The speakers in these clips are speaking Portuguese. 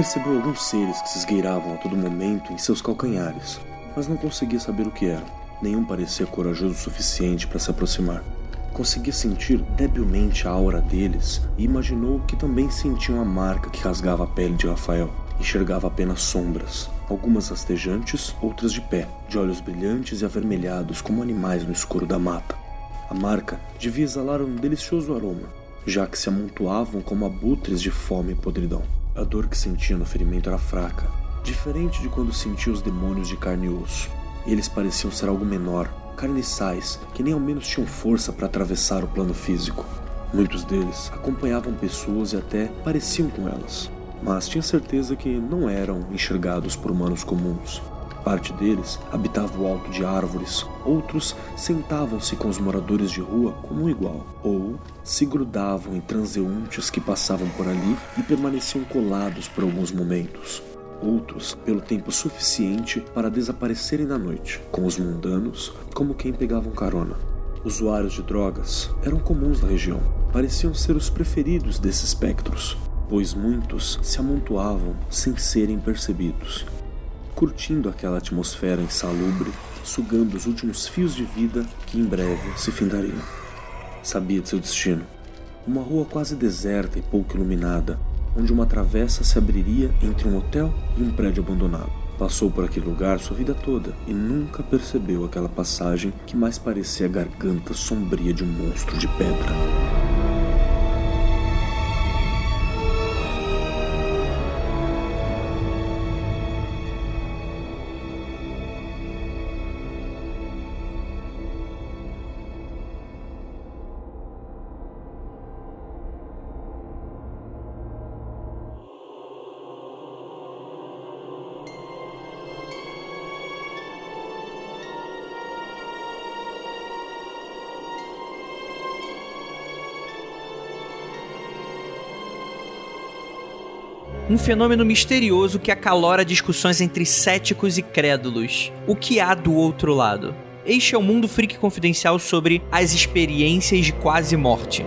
Percebeu alguns seres que se esgueiravam a todo momento em seus calcanhares, mas não conseguia saber o que eram. Nenhum parecia corajoso o suficiente para se aproximar. Conseguia sentir debilmente a aura deles e imaginou que também sentiam a marca que rasgava a pele de Rafael. Enxergava apenas sombras, algumas rastejantes, outras de pé, de olhos brilhantes e avermelhados como animais no escuro da mata. A marca devia exalar um delicioso aroma, já que se amontoavam como abutres de fome e podridão. A dor que sentia no ferimento era fraca, diferente de quando sentia os demônios de carne e osso. Eles pareciam ser algo menor, carniçais, que nem ao menos tinham força para atravessar o plano físico. Muitos deles acompanhavam pessoas e até pareciam com elas, mas tinha certeza que não eram enxergados por humanos comuns. Parte deles habitava o alto de árvores, outros sentavam-se com os moradores de rua como um igual, ou se grudavam em transeuntes que passavam por ali e permaneciam colados por alguns momentos. Outros pelo tempo suficiente para desaparecerem na noite, com os mundanos como quem pegavam carona. Usuários de drogas eram comuns na região, pareciam ser os preferidos desses espectros, pois muitos se amontoavam sem serem percebidos curtindo aquela atmosfera insalubre, sugando os últimos fios de vida que em breve se findariam. Sabia de seu destino. Uma rua quase deserta e pouco iluminada, onde uma travessa se abriria entre um hotel e um prédio abandonado. Passou por aquele lugar sua vida toda e nunca percebeu aquela passagem que mais parecia a garganta sombria de um monstro de pedra. Um fenômeno misterioso que acalora discussões entre céticos e crédulos. O que há do outro lado? Este é o Mundo Freak Confidencial sobre as experiências de quase morte.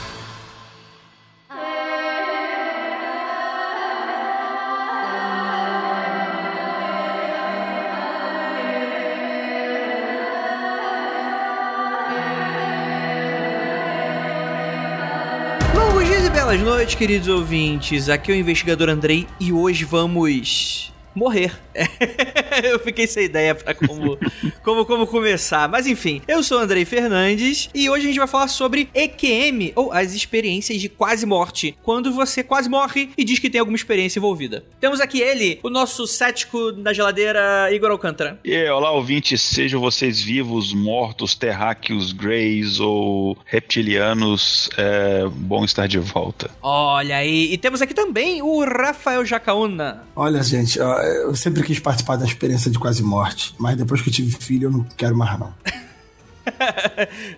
Boas noites, queridos ouvintes. Aqui é o investigador Andrei e hoje vamos morrer. eu fiquei sem ideia pra como, como, como começar. Mas enfim, eu sou o Andrei Fernandes e hoje a gente vai falar sobre EQM, ou as experiências de quase morte. Quando você quase morre e diz que tem alguma experiência envolvida. Temos aqui ele, o nosso cético da geladeira, Igor Alcântara. E aí, olá, ouvintes, sejam vocês vivos, mortos, terráqueos, greys ou reptilianos, é bom estar de volta. Olha aí, e temos aqui também o Rafael Jacaúna. Olha, gente, eu sempre quis participar da experiência de quase morte, mas depois que eu tive filho, eu não quero mais, não.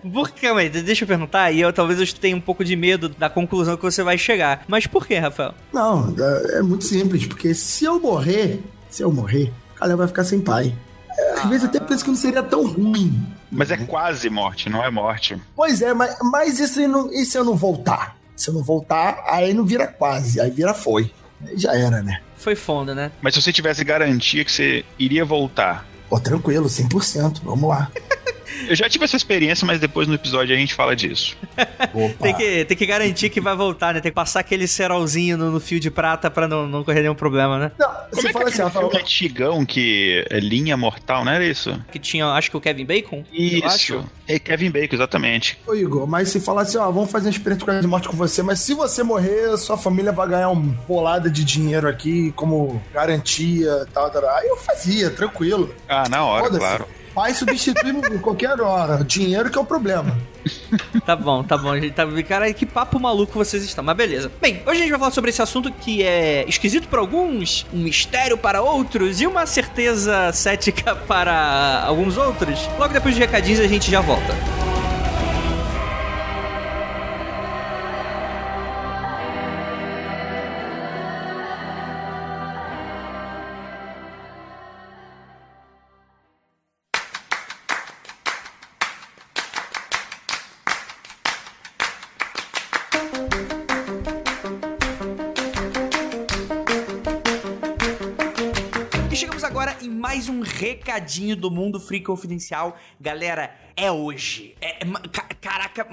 por que, aí, deixa eu perguntar, e eu talvez eu tenha um pouco de medo da conclusão que você vai chegar. Mas por que, Rafael? Não, é, é muito simples, porque se eu morrer, se eu morrer, o cara vai ficar sem pai. É, às vezes eu até penso que não seria tão ruim. Mas é quase morte, não é morte. Pois é, mas, mas e, se não, e se eu não voltar? Se eu não voltar, aí não vira quase, aí vira foi. Já era, né? foi fonda, né? Mas se você tivesse garantia que você iria voltar. Pô, tranquilo, 100%, vamos lá. Eu já tive essa experiência, mas depois no episódio a gente fala disso. tem, que, tem que garantir que vai voltar, né? Tem que passar aquele cerolzinho no, no fio de prata pra não, não correr nenhum problema, né? Não, Como você é fala que assim, filme antigão que é linha mortal, não era isso? Que tinha, acho que o Kevin Bacon? Isso. É Kevin Bacon, exatamente. Ô Igor, mas se falar assim, ó, vamos fazer uma experiência de morte com você, mas se você morrer, sua família vai ganhar uma bolada de dinheiro aqui como garantia, tal, tal, tal. Aí eu fazia, tranquilo. Ah, na hora, claro. Pai substitui em qualquer hora. Dinheiro que é o problema. Tá bom, tá bom, gente. Tá... Cara, que papo maluco vocês estão, mas beleza. Bem, hoje a gente vai falar sobre esse assunto que é esquisito para alguns, um mistério para outros e uma certeza cética para alguns outros. Logo depois de recadinhos a gente já volta. Recadinho do Mundo Free Confidencial. Galera, é hoje. É, é caraca,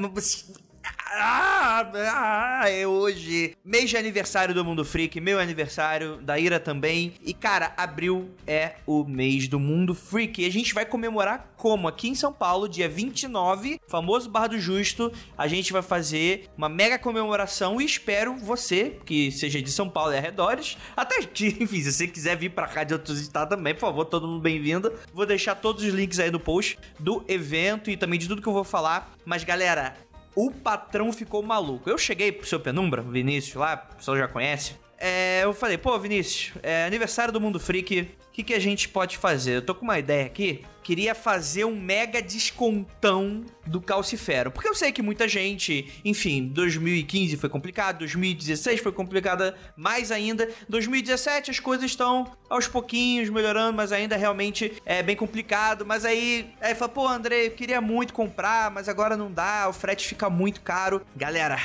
ah, ah, é hoje. Mês de aniversário do Mundo Freak, meu aniversário, da Ira também. E cara, abril é o mês do Mundo Freak. E a gente vai comemorar como? Aqui em São Paulo, dia 29, famoso Bar do Justo, a gente vai fazer uma mega comemoração e espero você, que seja de São Paulo e arredores, até que, enfim, se você quiser vir pra cá de outros estados também, por favor, todo mundo bem-vindo. Vou deixar todos os links aí no post do evento e também de tudo que eu vou falar. Mas galera, o patrão ficou maluco. Eu cheguei pro seu Penumbra, Vinícius lá, o pessoal já conhece. É, eu falei, pô, Vinícius, é aniversário do Mundo Freak, o que, que a gente pode fazer? Eu tô com uma ideia aqui. Queria fazer um mega descontão do Calcifero. Porque eu sei que muita gente, enfim, 2015 foi complicado, 2016 foi complicada mais ainda. 2017 as coisas estão aos pouquinhos melhorando, mas ainda realmente é bem complicado. Mas aí, aí fala, pô, André, eu queria muito comprar, mas agora não dá, o frete fica muito caro. Galera,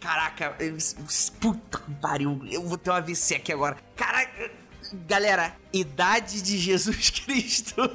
Caraca, eu- puta que pariu, eu vou ter uma AVC aqui agora. Caraca, galera, idade de Jesus Cristo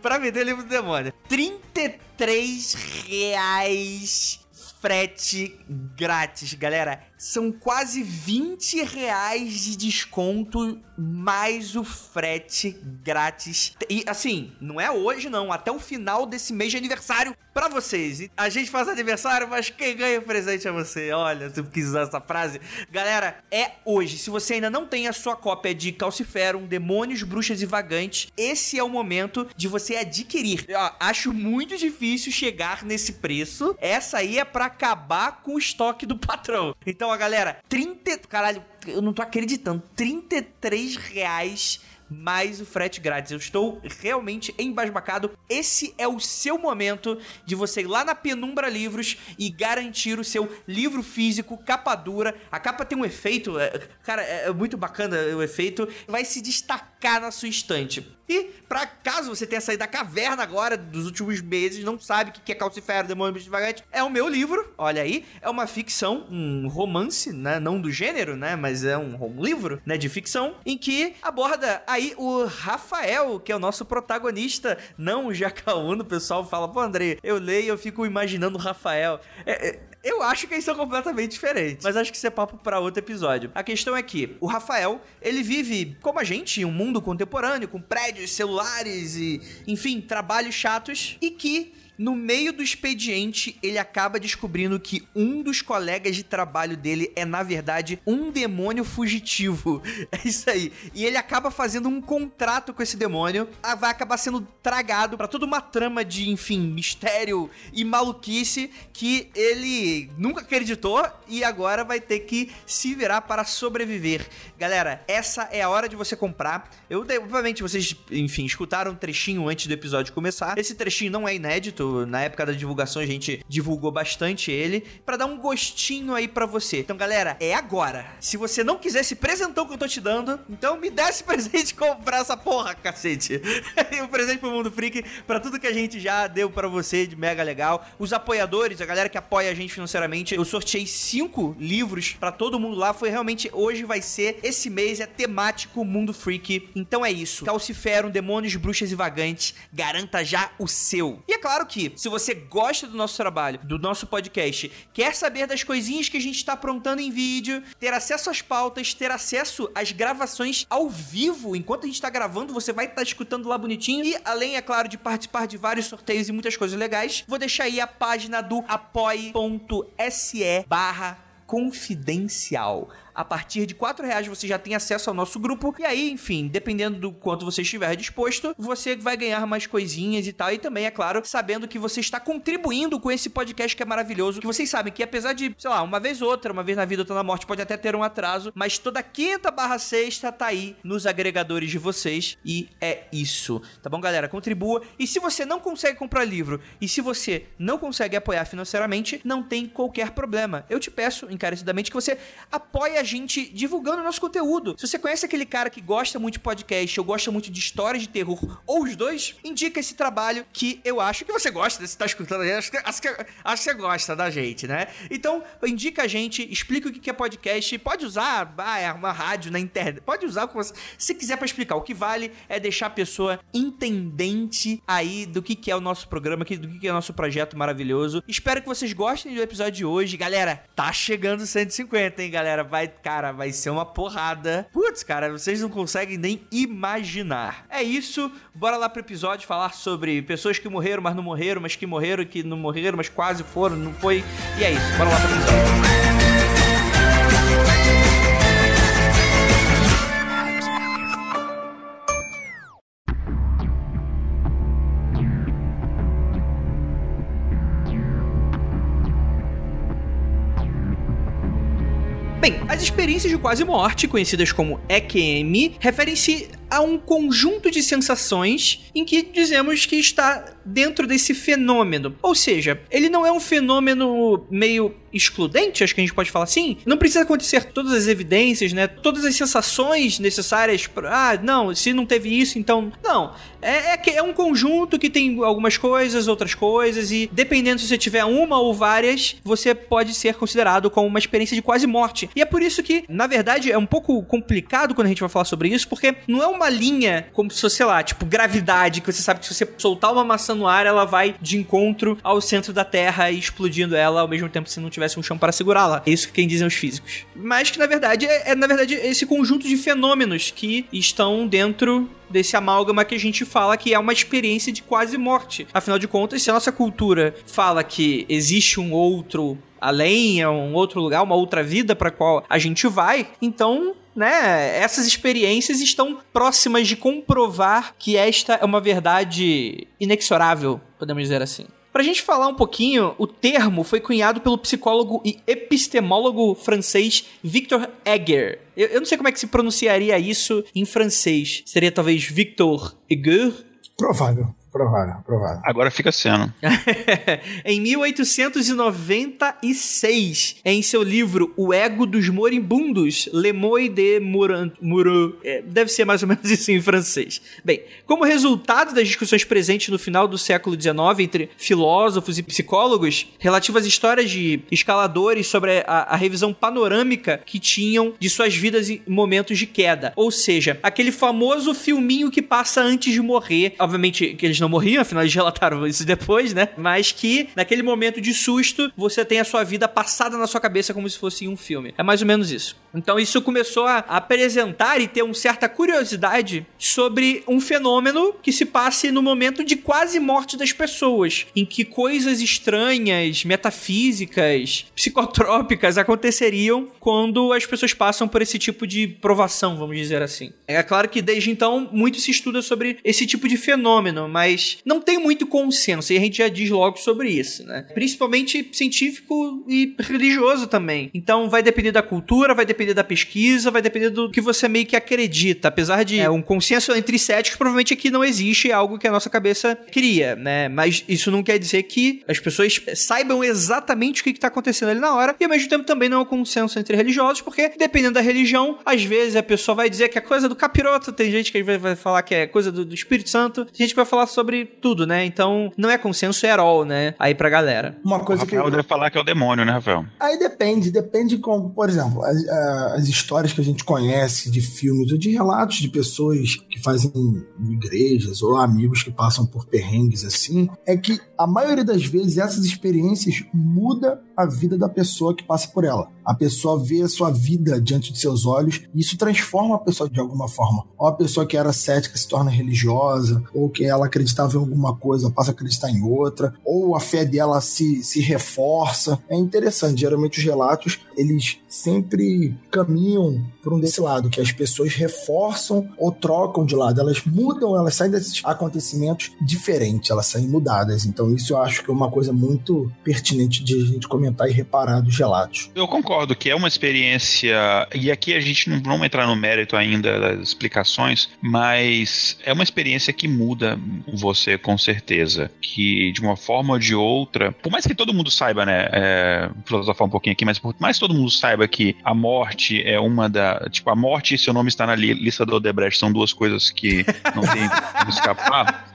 pra vender livro do demônio. 33 reais frete grátis, galera. São quase 20 reais de desconto mais o frete grátis. E assim, não é hoje não, até o final desse mês de aniversário pra vocês. A gente faz aniversário, mas quem ganha o presente é você. Olha, se eu quis usar essa frase. Galera, é hoje. Se você ainda não tem a sua cópia de Calciferum, Demônios, Bruxas e Vagantes, esse é o momento de você adquirir. Ó, acho muito difícil chegar nesse preço. Essa aí é pra acabar com o estoque do patrão. Então, galera, 30... Caralho, eu não tô acreditando. 33 reais mais o frete grátis. Eu estou realmente embasbacado. Esse é o seu momento de você ir lá na Penumbra Livros e garantir o seu livro físico, capa dura. A capa tem um efeito, é, cara, é é muito bacana o efeito. Vai se destacar na sua estante. E, pra caso você tenha saído da caverna agora, dos últimos meses, não sabe o que é Calcifero, Demônio Bicho Vagante, é o meu livro, olha aí. É uma ficção, um romance, né? Não do gênero, né? Mas é um, um livro, né? De ficção, em que aborda aí o Rafael, que é o nosso protagonista, não o Jacaúno. O pessoal fala, pô, André, eu leio e eu fico imaginando o Rafael. É, é, eu acho que eles são completamente diferentes, mas acho que isso é papo pra outro episódio. A questão é que o Rafael, ele vive como a gente, em um mundo contemporâneo, com prédios, celulares e, enfim, trabalhos chatos, e que no meio do expediente, ele acaba descobrindo que um dos colegas de trabalho dele é, na verdade, um demônio fugitivo. É isso aí. E ele acaba fazendo um contrato com esse demônio, vai acabar sendo tragado pra toda uma trama de, enfim, mistério e maluquice que ele nunca acreditou e agora vai ter que se virar para sobreviver. Galera, essa é a hora de você comprar. Eu, obviamente, vocês, enfim, escutaram um trechinho antes do episódio começar. Esse trechinho não é inédito. Na época da divulgação, a gente divulgou bastante ele pra dar um gostinho aí pra você. Então, galera, é agora. Se você não quiser esse presentão que eu tô te dando, então me dá esse presente comprar essa porra, cacete. um presente pro Mundo Freak, pra tudo que a gente já deu pra você de mega legal. Os apoiadores, a galera que apoia a gente financeiramente, eu sorteei cinco livros pra todo mundo lá. Foi realmente, hoje vai ser, esse mês é temático Mundo Freak. Então é isso. Calciferum, Demônios, Bruxas e Vagantes, garanta já o seu. E é claro que, se você gosta do nosso trabalho, do nosso podcast, quer saber das coisinhas que a gente tá aprontando em vídeo, ter acesso às pautas, ter acesso às gravações ao vivo, enquanto a gente tá gravando, você vai estar escutando lá bonitinho. E além, é claro, de participar de vários sorteios e muitas coisas legais, vou deixar aí a página do apoie.se barra confidencial. A partir de 4 reais você já tem acesso ao nosso grupo. E aí, enfim, dependendo do quanto você estiver disposto, você vai ganhar mais coisinhas e tal. E também, é claro, sabendo que você está contribuindo com esse podcast que é maravilhoso. Que vocês sabem que apesar de, sei lá, uma vez ou outra, uma vez na vida, outra na morte, pode até ter um atraso. Mas toda quinta barra sexta tá aí nos agregadores de vocês. E é isso. Tá bom, galera? Contribua. E se você não consegue comprar livro e se você não consegue apoiar financeiramente, não tem qualquer problema. Eu te peço encarecidamente que você apoie a gente divulgando o nosso conteúdo. Se você conhece aquele cara que gosta muito de podcast ou gosta muito de histórias de terror, ou os dois, indica esse trabalho que eu acho que você gosta. Se tá escutando acho que, acho, que, acho que você gosta da gente, né? Então, indica a gente, explica o que é podcast. Pode usar ah, é uma rádio na internet, pode usar o que você se quiser para explicar. O que vale é deixar a pessoa entendente aí do que, que é o nosso programa, do que, que é o nosso projeto maravilhoso. Espero que vocês gostem do episódio de hoje. Galera, tá chegando 150, hein, galera? Vai, cara, vai ser uma porrada. Putz, cara, vocês não conseguem nem imaginar. É isso, bora lá pro episódio falar sobre pessoas que morreram, mas não morreram, mas que morreram, que não morreram, mas quase foram, não foi. E é isso, bora lá pro episódio. Experiências de quase morte, conhecidas como EQM, referem-se a um conjunto de sensações em que dizemos que está dentro desse fenômeno. Ou seja, ele não é um fenômeno meio excludente, acho que a gente pode falar assim. Não precisa acontecer todas as evidências, né? Todas as sensações necessárias para. Ah, não, se não teve isso, então. Não. É, é, é um conjunto que tem algumas coisas, outras coisas, e dependendo se você tiver uma ou várias, você pode ser considerado como uma experiência de quase morte. E é por isso que, na verdade, é um pouco complicado quando a gente vai falar sobre isso, porque não é uma linha como se fosse, sei lá, tipo, gravidade, que você sabe que se você soltar uma maçã no ar, ela vai de encontro ao centro da Terra e explodindo ela ao mesmo tempo se não tivesse um chão para segurá-la. É isso que quem dizem os físicos. Mas que, na verdade, é, é na verdade esse conjunto de fenômenos que estão dentro desse amálgama que a gente fala que é uma experiência de quase morte. Afinal de contas, se a nossa cultura fala que existe um outro além, é um outro lugar, uma outra vida para qual a gente vai, então né, essas experiências estão próximas de comprovar que esta é uma verdade inexorável, podemos dizer assim. Pra gente falar um pouquinho, o termo foi cunhado pelo psicólogo e epistemólogo francês Victor Egger. Eu, eu não sei como é que se pronunciaria isso em francês. Seria talvez Victor Egger? Provável. Provável, provável. Agora fica sendo. em 1896, em seu livro O Ego dos Moribundos, Le Moy de Mourant, é, deve ser mais ou menos isso em francês. Bem, como resultado das discussões presentes no final do século XIX entre filósofos e psicólogos relativas às histórias de escaladores sobre a, a revisão panorâmica que tinham de suas vidas em momentos de queda. Ou seja, aquele famoso filminho que passa antes de morrer. Obviamente que eles não morriam, afinal eles relataram isso depois, né? Mas que naquele momento de susto você tem a sua vida passada na sua cabeça como se fosse um filme. É mais ou menos isso. Então isso começou a apresentar e ter uma certa curiosidade sobre um fenômeno que se passe no momento de quase morte das pessoas, em que coisas estranhas, metafísicas, psicotrópicas aconteceriam quando as pessoas passam por esse tipo de provação, vamos dizer assim. É claro que desde então muito se estuda sobre esse tipo de fenômeno, mas mas não tem muito consenso, e a gente já diz logo sobre isso, né? Principalmente científico e religioso também. Então vai depender da cultura, vai depender da pesquisa, vai depender do que você meio que acredita. Apesar de é, um consenso entre céticos, provavelmente aqui não existe algo que a nossa cabeça cria, né? Mas isso não quer dizer que as pessoas saibam exatamente o que está acontecendo ali na hora, e ao mesmo tempo também não é um consenso entre religiosos, porque dependendo da religião, às vezes a pessoa vai dizer que é coisa do capiroto, tem gente que vai falar que é coisa do, do Espírito Santo, tem gente que vai falar sobre sobre tudo, né? Então não é consenso at all, né? Aí pra galera. Uma coisa o Rafael que. deve falar que é o demônio, né, Rafael? Aí depende, depende como, por exemplo, as, as histórias que a gente conhece de filmes ou de relatos de pessoas que fazem igrejas ou amigos que passam por perrengues assim, é que a maioria das vezes essas experiências muda a vida da pessoa que passa por ela. A pessoa vê a sua vida diante de seus olhos e isso transforma a pessoa de alguma forma. Ou a pessoa que era cética se torna religiosa, ou que ela acredita acreditava em alguma coisa, passa a acreditar em outra, ou a fé dela se, se reforça. É interessante, geralmente os relatos, eles sempre caminham por um desse lado, que as pessoas reforçam ou trocam de lado, elas mudam, elas saem desses acontecimentos diferentes, elas saem mudadas. Então isso eu acho que é uma coisa muito pertinente de a gente comentar e reparar dos relatos. Eu concordo que é uma experiência, e aqui a gente não vamos entrar no mérito ainda das explicações, mas é uma experiência que muda você com certeza, que de uma forma ou de outra, por mais que todo mundo saiba, né, é, filosofar um pouquinho aqui, mas por mais que todo mundo saiba que a morte é uma da, tipo, a morte e seu nome está na lista do Odebrecht, são duas coisas que não tem como escapar.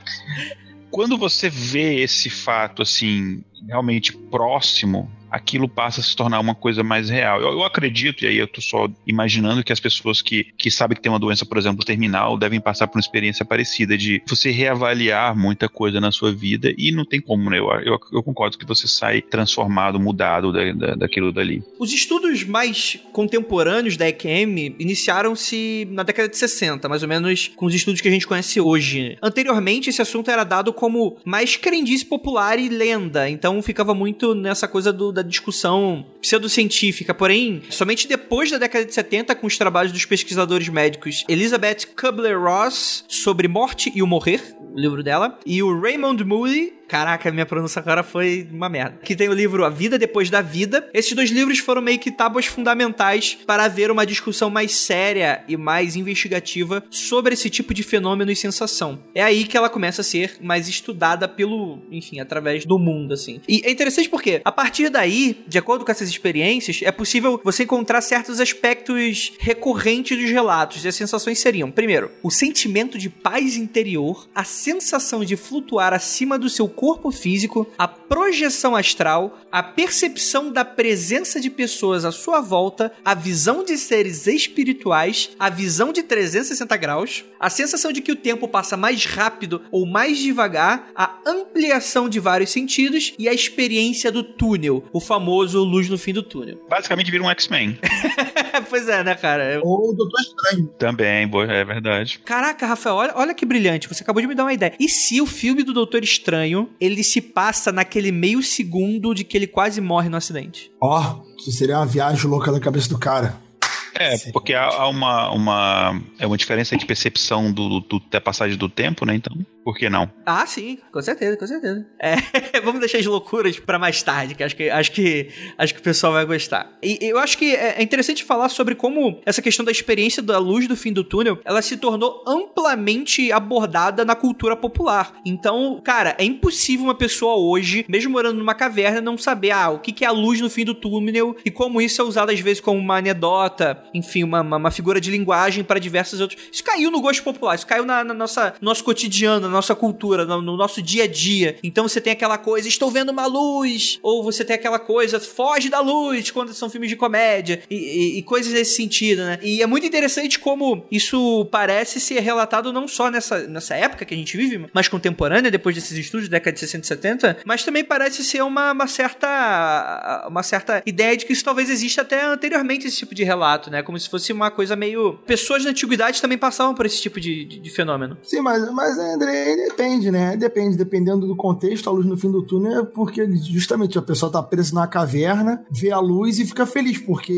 Quando você vê esse fato assim realmente próximo aquilo passa a se tornar uma coisa mais real. Eu, eu acredito, e aí eu tô só imaginando que as pessoas que, que sabem que tem uma doença, por exemplo, terminal, devem passar por uma experiência parecida de você reavaliar muita coisa na sua vida e não tem como, né? Eu, eu, eu concordo que você sai transformado, mudado da, da, daquilo dali. Os estudos mais contemporâneos da EQM iniciaram-se na década de 60, mais ou menos com os estudos que a gente conhece hoje. Anteriormente, esse assunto era dado como mais crendice popular e lenda, então ficava muito nessa coisa do da discussão pseudocientífica, porém, somente depois da década de 70, com os trabalhos dos pesquisadores médicos Elizabeth Kubler-Ross sobre morte e o morrer, o livro dela, e o Raymond Moody Caraca, minha pronúncia agora foi uma merda. Que tem o livro A Vida Depois da Vida. Esses dois livros foram meio que tábuas fundamentais para haver uma discussão mais séria e mais investigativa sobre esse tipo de fenômeno e sensação. É aí que ela começa a ser mais estudada pelo, enfim, através do mundo, assim. E é interessante porque, a partir daí, de acordo com essas experiências, é possível você encontrar certos aspectos recorrentes dos relatos. E as sensações seriam, primeiro, o sentimento de paz interior, a sensação de flutuar acima do seu corpo físico, a projeção astral, a percepção da presença de pessoas à sua volta, a visão de seres espirituais, a visão de 360 graus, a sensação de que o tempo passa mais rápido ou mais devagar, a ampliação de vários sentidos e a experiência do túnel, o famoso luz no fim do túnel. Basicamente vira um X-Men. pois é, né, cara? Ou o Doutor Estranho. Também, é verdade. Caraca, Rafael, olha, olha que brilhante. Você acabou de me dar uma ideia. E se o filme do Doutor Estranho ele se passa naquele meio segundo de que ele quase morre no acidente. Ó, oh, isso seria uma viagem louca da cabeça do cara. É, porque há, uma, uma, é uma diferença de percepção do, do, da passagem do tempo, né? Então, por que não? Ah, sim, com certeza, com certeza. É, vamos deixar as loucuras para mais tarde, que acho que, acho que acho que o pessoal vai gostar. E eu acho que é, é interessante falar sobre como essa questão da experiência da luz do fim do túnel, ela se tornou amplamente abordada na cultura popular. Então, cara, é impossível uma pessoa hoje, mesmo morando numa caverna, não saber ah, o que é a luz no fim do túnel e como isso é usado às vezes como uma anedota enfim, uma, uma, figura de linguagem para diversos outros. Isso caiu no gosto popular, isso caiu na, na nossa nosso cotidiano, na nossa cultura, no, no, nosso dia a dia. Então você tem aquela coisa, estou vendo uma luz, ou você tem aquela coisa, foge da luz, quando são filmes de comédia, e, e, e coisas nesse sentido, né? E é muito interessante como isso parece ser relatado não só nessa, nessa época que a gente vive, mas contemporânea, depois desses estudos, década de 60 e 70, mas também parece ser uma, uma certa uma certa ideia de que isso talvez exista até anteriormente esse tipo de relato, né? né? Como se fosse uma coisa meio. Pessoas na antiguidade também passavam por esse tipo de, de, de fenômeno. Sim, mas, mas André, depende, né? Depende, dependendo do contexto, a luz no fim do túnel é porque justamente a pessoa tá presa na caverna, vê a luz e fica feliz, porque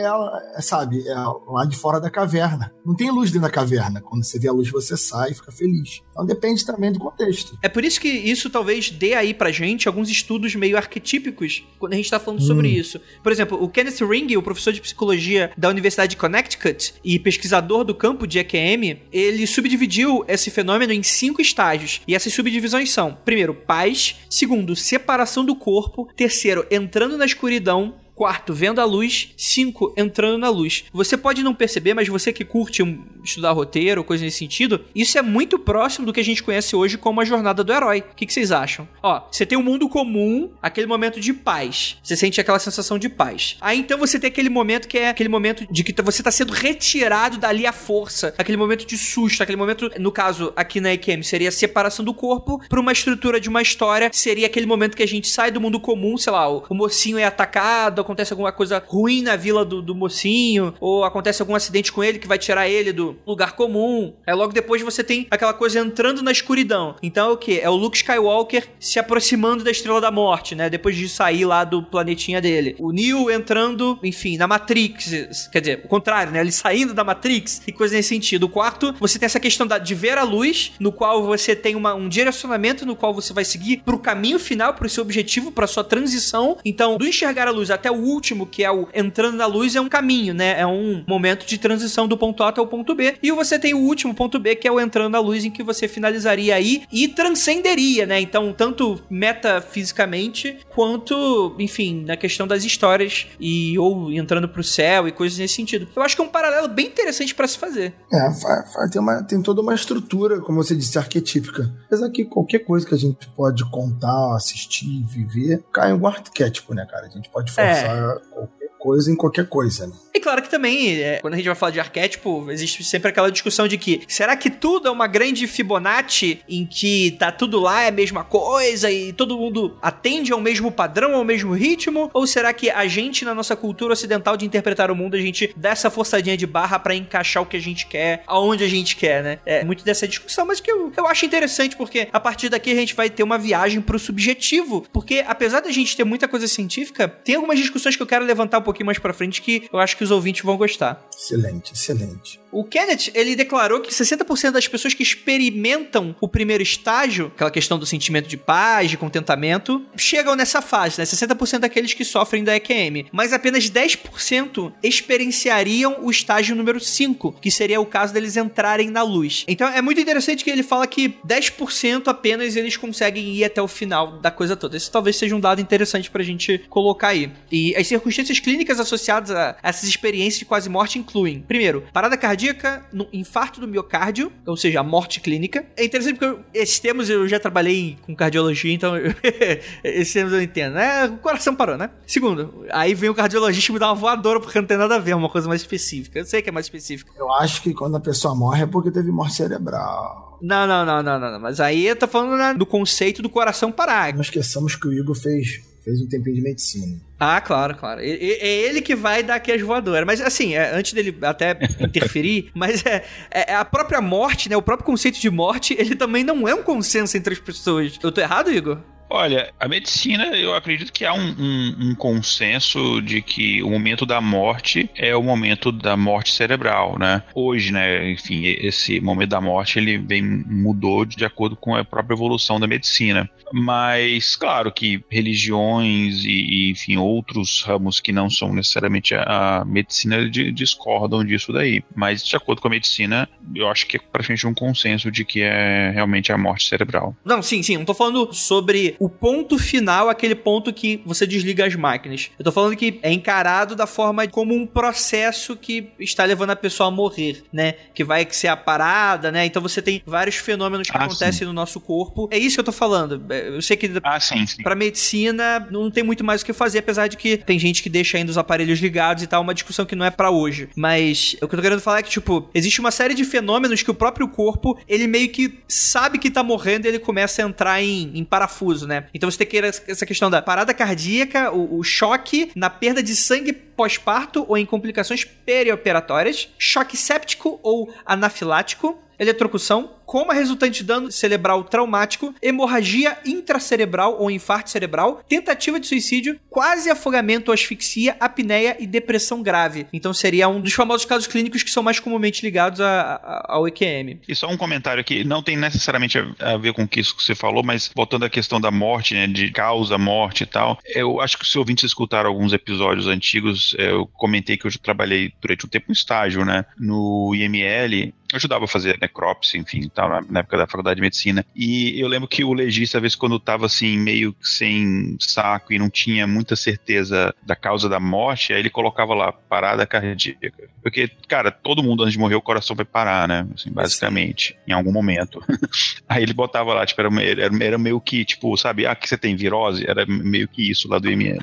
ela, sabe, é lá de fora da caverna. Não tem luz dentro da caverna. Quando você vê a luz, você sai e fica feliz. Então depende também do contexto. É por isso que isso talvez dê aí pra gente alguns estudos meio arquetípicos quando a gente tá falando hum. sobre isso. Por exemplo, o Kenneth Ring, o professor de psicologia da Universidade de Connecticut e pesquisador do campo de EQM, ele subdividiu esse fenômeno em cinco estágios. E essas subdivisões são: primeiro, paz, segundo, separação do corpo, terceiro, entrando na escuridão, Quarto, vendo a luz. Cinco, entrando na luz. Você pode não perceber, mas você que curte estudar roteiro, coisa nesse sentido, isso é muito próximo do que a gente conhece hoje como a jornada do herói. O que, que vocês acham? Ó, você tem um mundo comum, aquele momento de paz. Você sente aquela sensação de paz. Aí então você tem aquele momento que é aquele momento de que você tá sendo retirado dali à força. Aquele momento de susto, aquele momento, no caso aqui na EQM, seria a separação do corpo para uma estrutura de uma história. Seria aquele momento que a gente sai do mundo comum, sei lá, o, o mocinho é atacado, acontece alguma coisa ruim na vila do, do mocinho, ou acontece algum acidente com ele que vai tirar ele do lugar comum. Aí logo depois você tem aquela coisa entrando na escuridão. Então é o que? É o Luke Skywalker se aproximando da Estrela da Morte, né? Depois de sair lá do planetinha dele. O Neo entrando, enfim, na Matrix. Quer dizer, o contrário, né? Ele saindo da Matrix e coisa nesse sentido. O quarto, você tem essa questão da, de ver a luz, no qual você tem uma, um direcionamento no qual você vai seguir pro caminho final, pro seu objetivo, pra sua transição. Então, do enxergar a luz até o último, que é o entrando na luz, é um caminho, né? É um momento de transição do ponto A até o ponto B. E você tem o último ponto B, que é o entrando na luz, em que você finalizaria aí e transcenderia, né? Então, tanto metafisicamente, quanto, enfim, na questão das histórias e ou entrando pro céu e coisas nesse sentido. Eu acho que é um paralelo bem interessante para se fazer. É, tem, uma, tem toda uma estrutura, como você disse, arquetípica. Apesar que qualquer coisa que a gente pode contar, assistir, viver, cai em um arquétipo, né, cara? A gente pode forçar é. Coisa em qualquer coisa, né? E claro que também, é, quando a gente vai falar de arquétipo, existe sempre aquela discussão de que será que tudo é uma grande Fibonacci em que tá tudo lá é a mesma coisa e todo mundo atende ao mesmo padrão, ao mesmo ritmo? Ou será que a gente, na nossa cultura ocidental de interpretar o mundo, a gente dá essa forçadinha de barra para encaixar o que a gente quer, aonde a gente quer, né? É muito dessa discussão, mas que eu, eu acho interessante porque a partir daqui a gente vai ter uma viagem pro subjetivo. Porque apesar da gente ter muita coisa científica, tem algumas discussões que eu quero levantar um pouquinho mais pra frente que eu acho que os ouvintes vão gostar. Excelente, excelente. O Kenneth, ele declarou que 60% das pessoas que experimentam o primeiro estágio, aquela questão do sentimento de paz, de contentamento, chegam nessa fase, né? 60% daqueles que sofrem da EQM. Mas apenas 10% experienciariam o estágio número 5, que seria o caso deles entrarem na luz. Então é muito interessante que ele fala que 10% apenas eles conseguem ir até o final da coisa toda. Esse talvez seja um dado interessante pra gente colocar aí. E as circunstâncias clínicas associadas a essas experiências de quase morte incluem, primeiro, parada cardíaca, no infarto do miocárdio, ou seja, a morte clínica. É interessante porque esses termos eu já trabalhei com cardiologia, então esses termos eu entendo. É, o coração parou, né? Segundo, aí vem o cardiologista e me dá uma voadora porque não tem nada a ver, é uma coisa mais específica. Eu sei que é mais específica. Eu acho que quando a pessoa morre é porque teve morte cerebral. Não, não, não, não, não, não. Mas aí eu tô falando né, do conceito do coração parar. Não esqueçamos que o Igor fez, fez um tempinho de medicina. Ah, claro, claro. É ele que vai dar aqui as voadoras. Mas assim, é, antes dele até interferir, mas é, é, a própria morte, né? O próprio conceito de morte, ele também não é um consenso entre as pessoas. Eu tô errado, Igor? Olha, a medicina, eu acredito que há um, um, um, consenso de que o momento da morte é o momento da morte cerebral, né? Hoje, né, enfim, esse momento da morte ele vem mudou de acordo com a própria evolução da medicina. Mas, claro que religiões e, e enfim, outros ramos que não são necessariamente a, a medicina de, discordam disso daí. Mas, de acordo com a medicina, eu acho que é praticamente um consenso de que é realmente a morte cerebral. Não, sim, sim. Não tô falando sobre o ponto final, aquele ponto que você desliga as máquinas. Eu tô falando que é encarado da forma como um processo que está levando a pessoa a morrer, né? Que vai ser a parada, né? Então você tem vários fenômenos que ah, acontecem sim. no nosso corpo. É isso que eu tô falando. É, eu sei que ah, sim, sim. pra medicina não tem muito mais o que fazer, apesar de que tem gente que deixa ainda os aparelhos ligados e tal, uma discussão que não é para hoje. Mas o que eu tô querendo falar é que, tipo, existe uma série de fenômenos que o próprio corpo, ele meio que sabe que tá morrendo e ele começa a entrar em, em parafuso, né? Então você tem que essa questão da parada cardíaca, o, o choque na perda de sangue pós-parto ou em complicações perioperatórias, choque séptico ou anafilático, eletrocução, coma resultante de dano cerebral traumático, hemorragia intracerebral ou infarto cerebral, tentativa de suicídio, quase afogamento ou asfixia, apneia e depressão grave. Então seria um dos famosos casos clínicos que são mais comumente ligados a, a, ao EQM. E só um comentário aqui, não tem necessariamente a, a ver com isso que você falou, mas voltando à questão da morte, né, de causa, morte e tal, eu acho que se ouvintes escutaram alguns episódios antigos, eu comentei que eu trabalhei durante um tempo em estágio, né, no IML, ajudava a fazer necrópsia, enfim, tal, na época da faculdade de medicina. E eu lembro que o legista, às vezes, quando tava assim, meio sem saco e não tinha muita certeza da causa da morte, aí ele colocava lá, parada cardíaca. Porque, cara, todo mundo antes de morrer, o coração vai parar, né? Assim, basicamente, Sim. em algum momento. aí ele botava lá, tipo, era, era, era meio que, tipo, sabe, ah, que você tem virose? Era meio que isso lá do ML.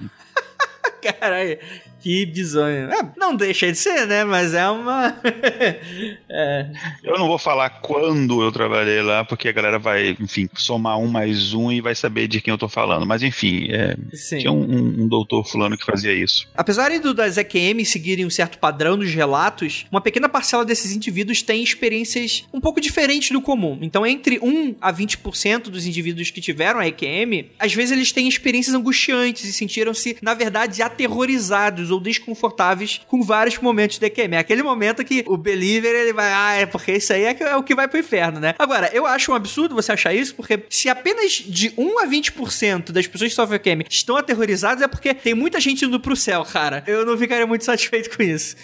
Caralho, que bizonho. É, não deixa de ser, né? Mas é uma. é. Eu não vou falar quando eu trabalhei lá, porque a galera vai, enfim, somar um mais um e vai saber de quem eu tô falando. Mas enfim, é, tinha um, um, um, doutor fulano que fazia isso. Apesar do, das EQM seguirem um certo padrão dos relatos, uma pequena parcela desses indivíduos tem experiências um pouco diferentes do comum. Então, entre 1 a 20% dos indivíduos que tiveram a EQM, às vezes eles têm experiências angustiantes e sentiram-se, na verdade, aterrorizados ou desconfortáveis com vários momentos de EQM. É aquele momento que o believer ele vai, ah, é porque isso aí é, é o que vai pro inferno, né? Agora, eu acho um absurdo você achar isso, porque se apenas de 1 a 20% das pessoas que sofrem EQM estão aterrorizadas, é porque tem muita gente indo pro céu, cara. Eu não ficaria muito satisfeito com isso.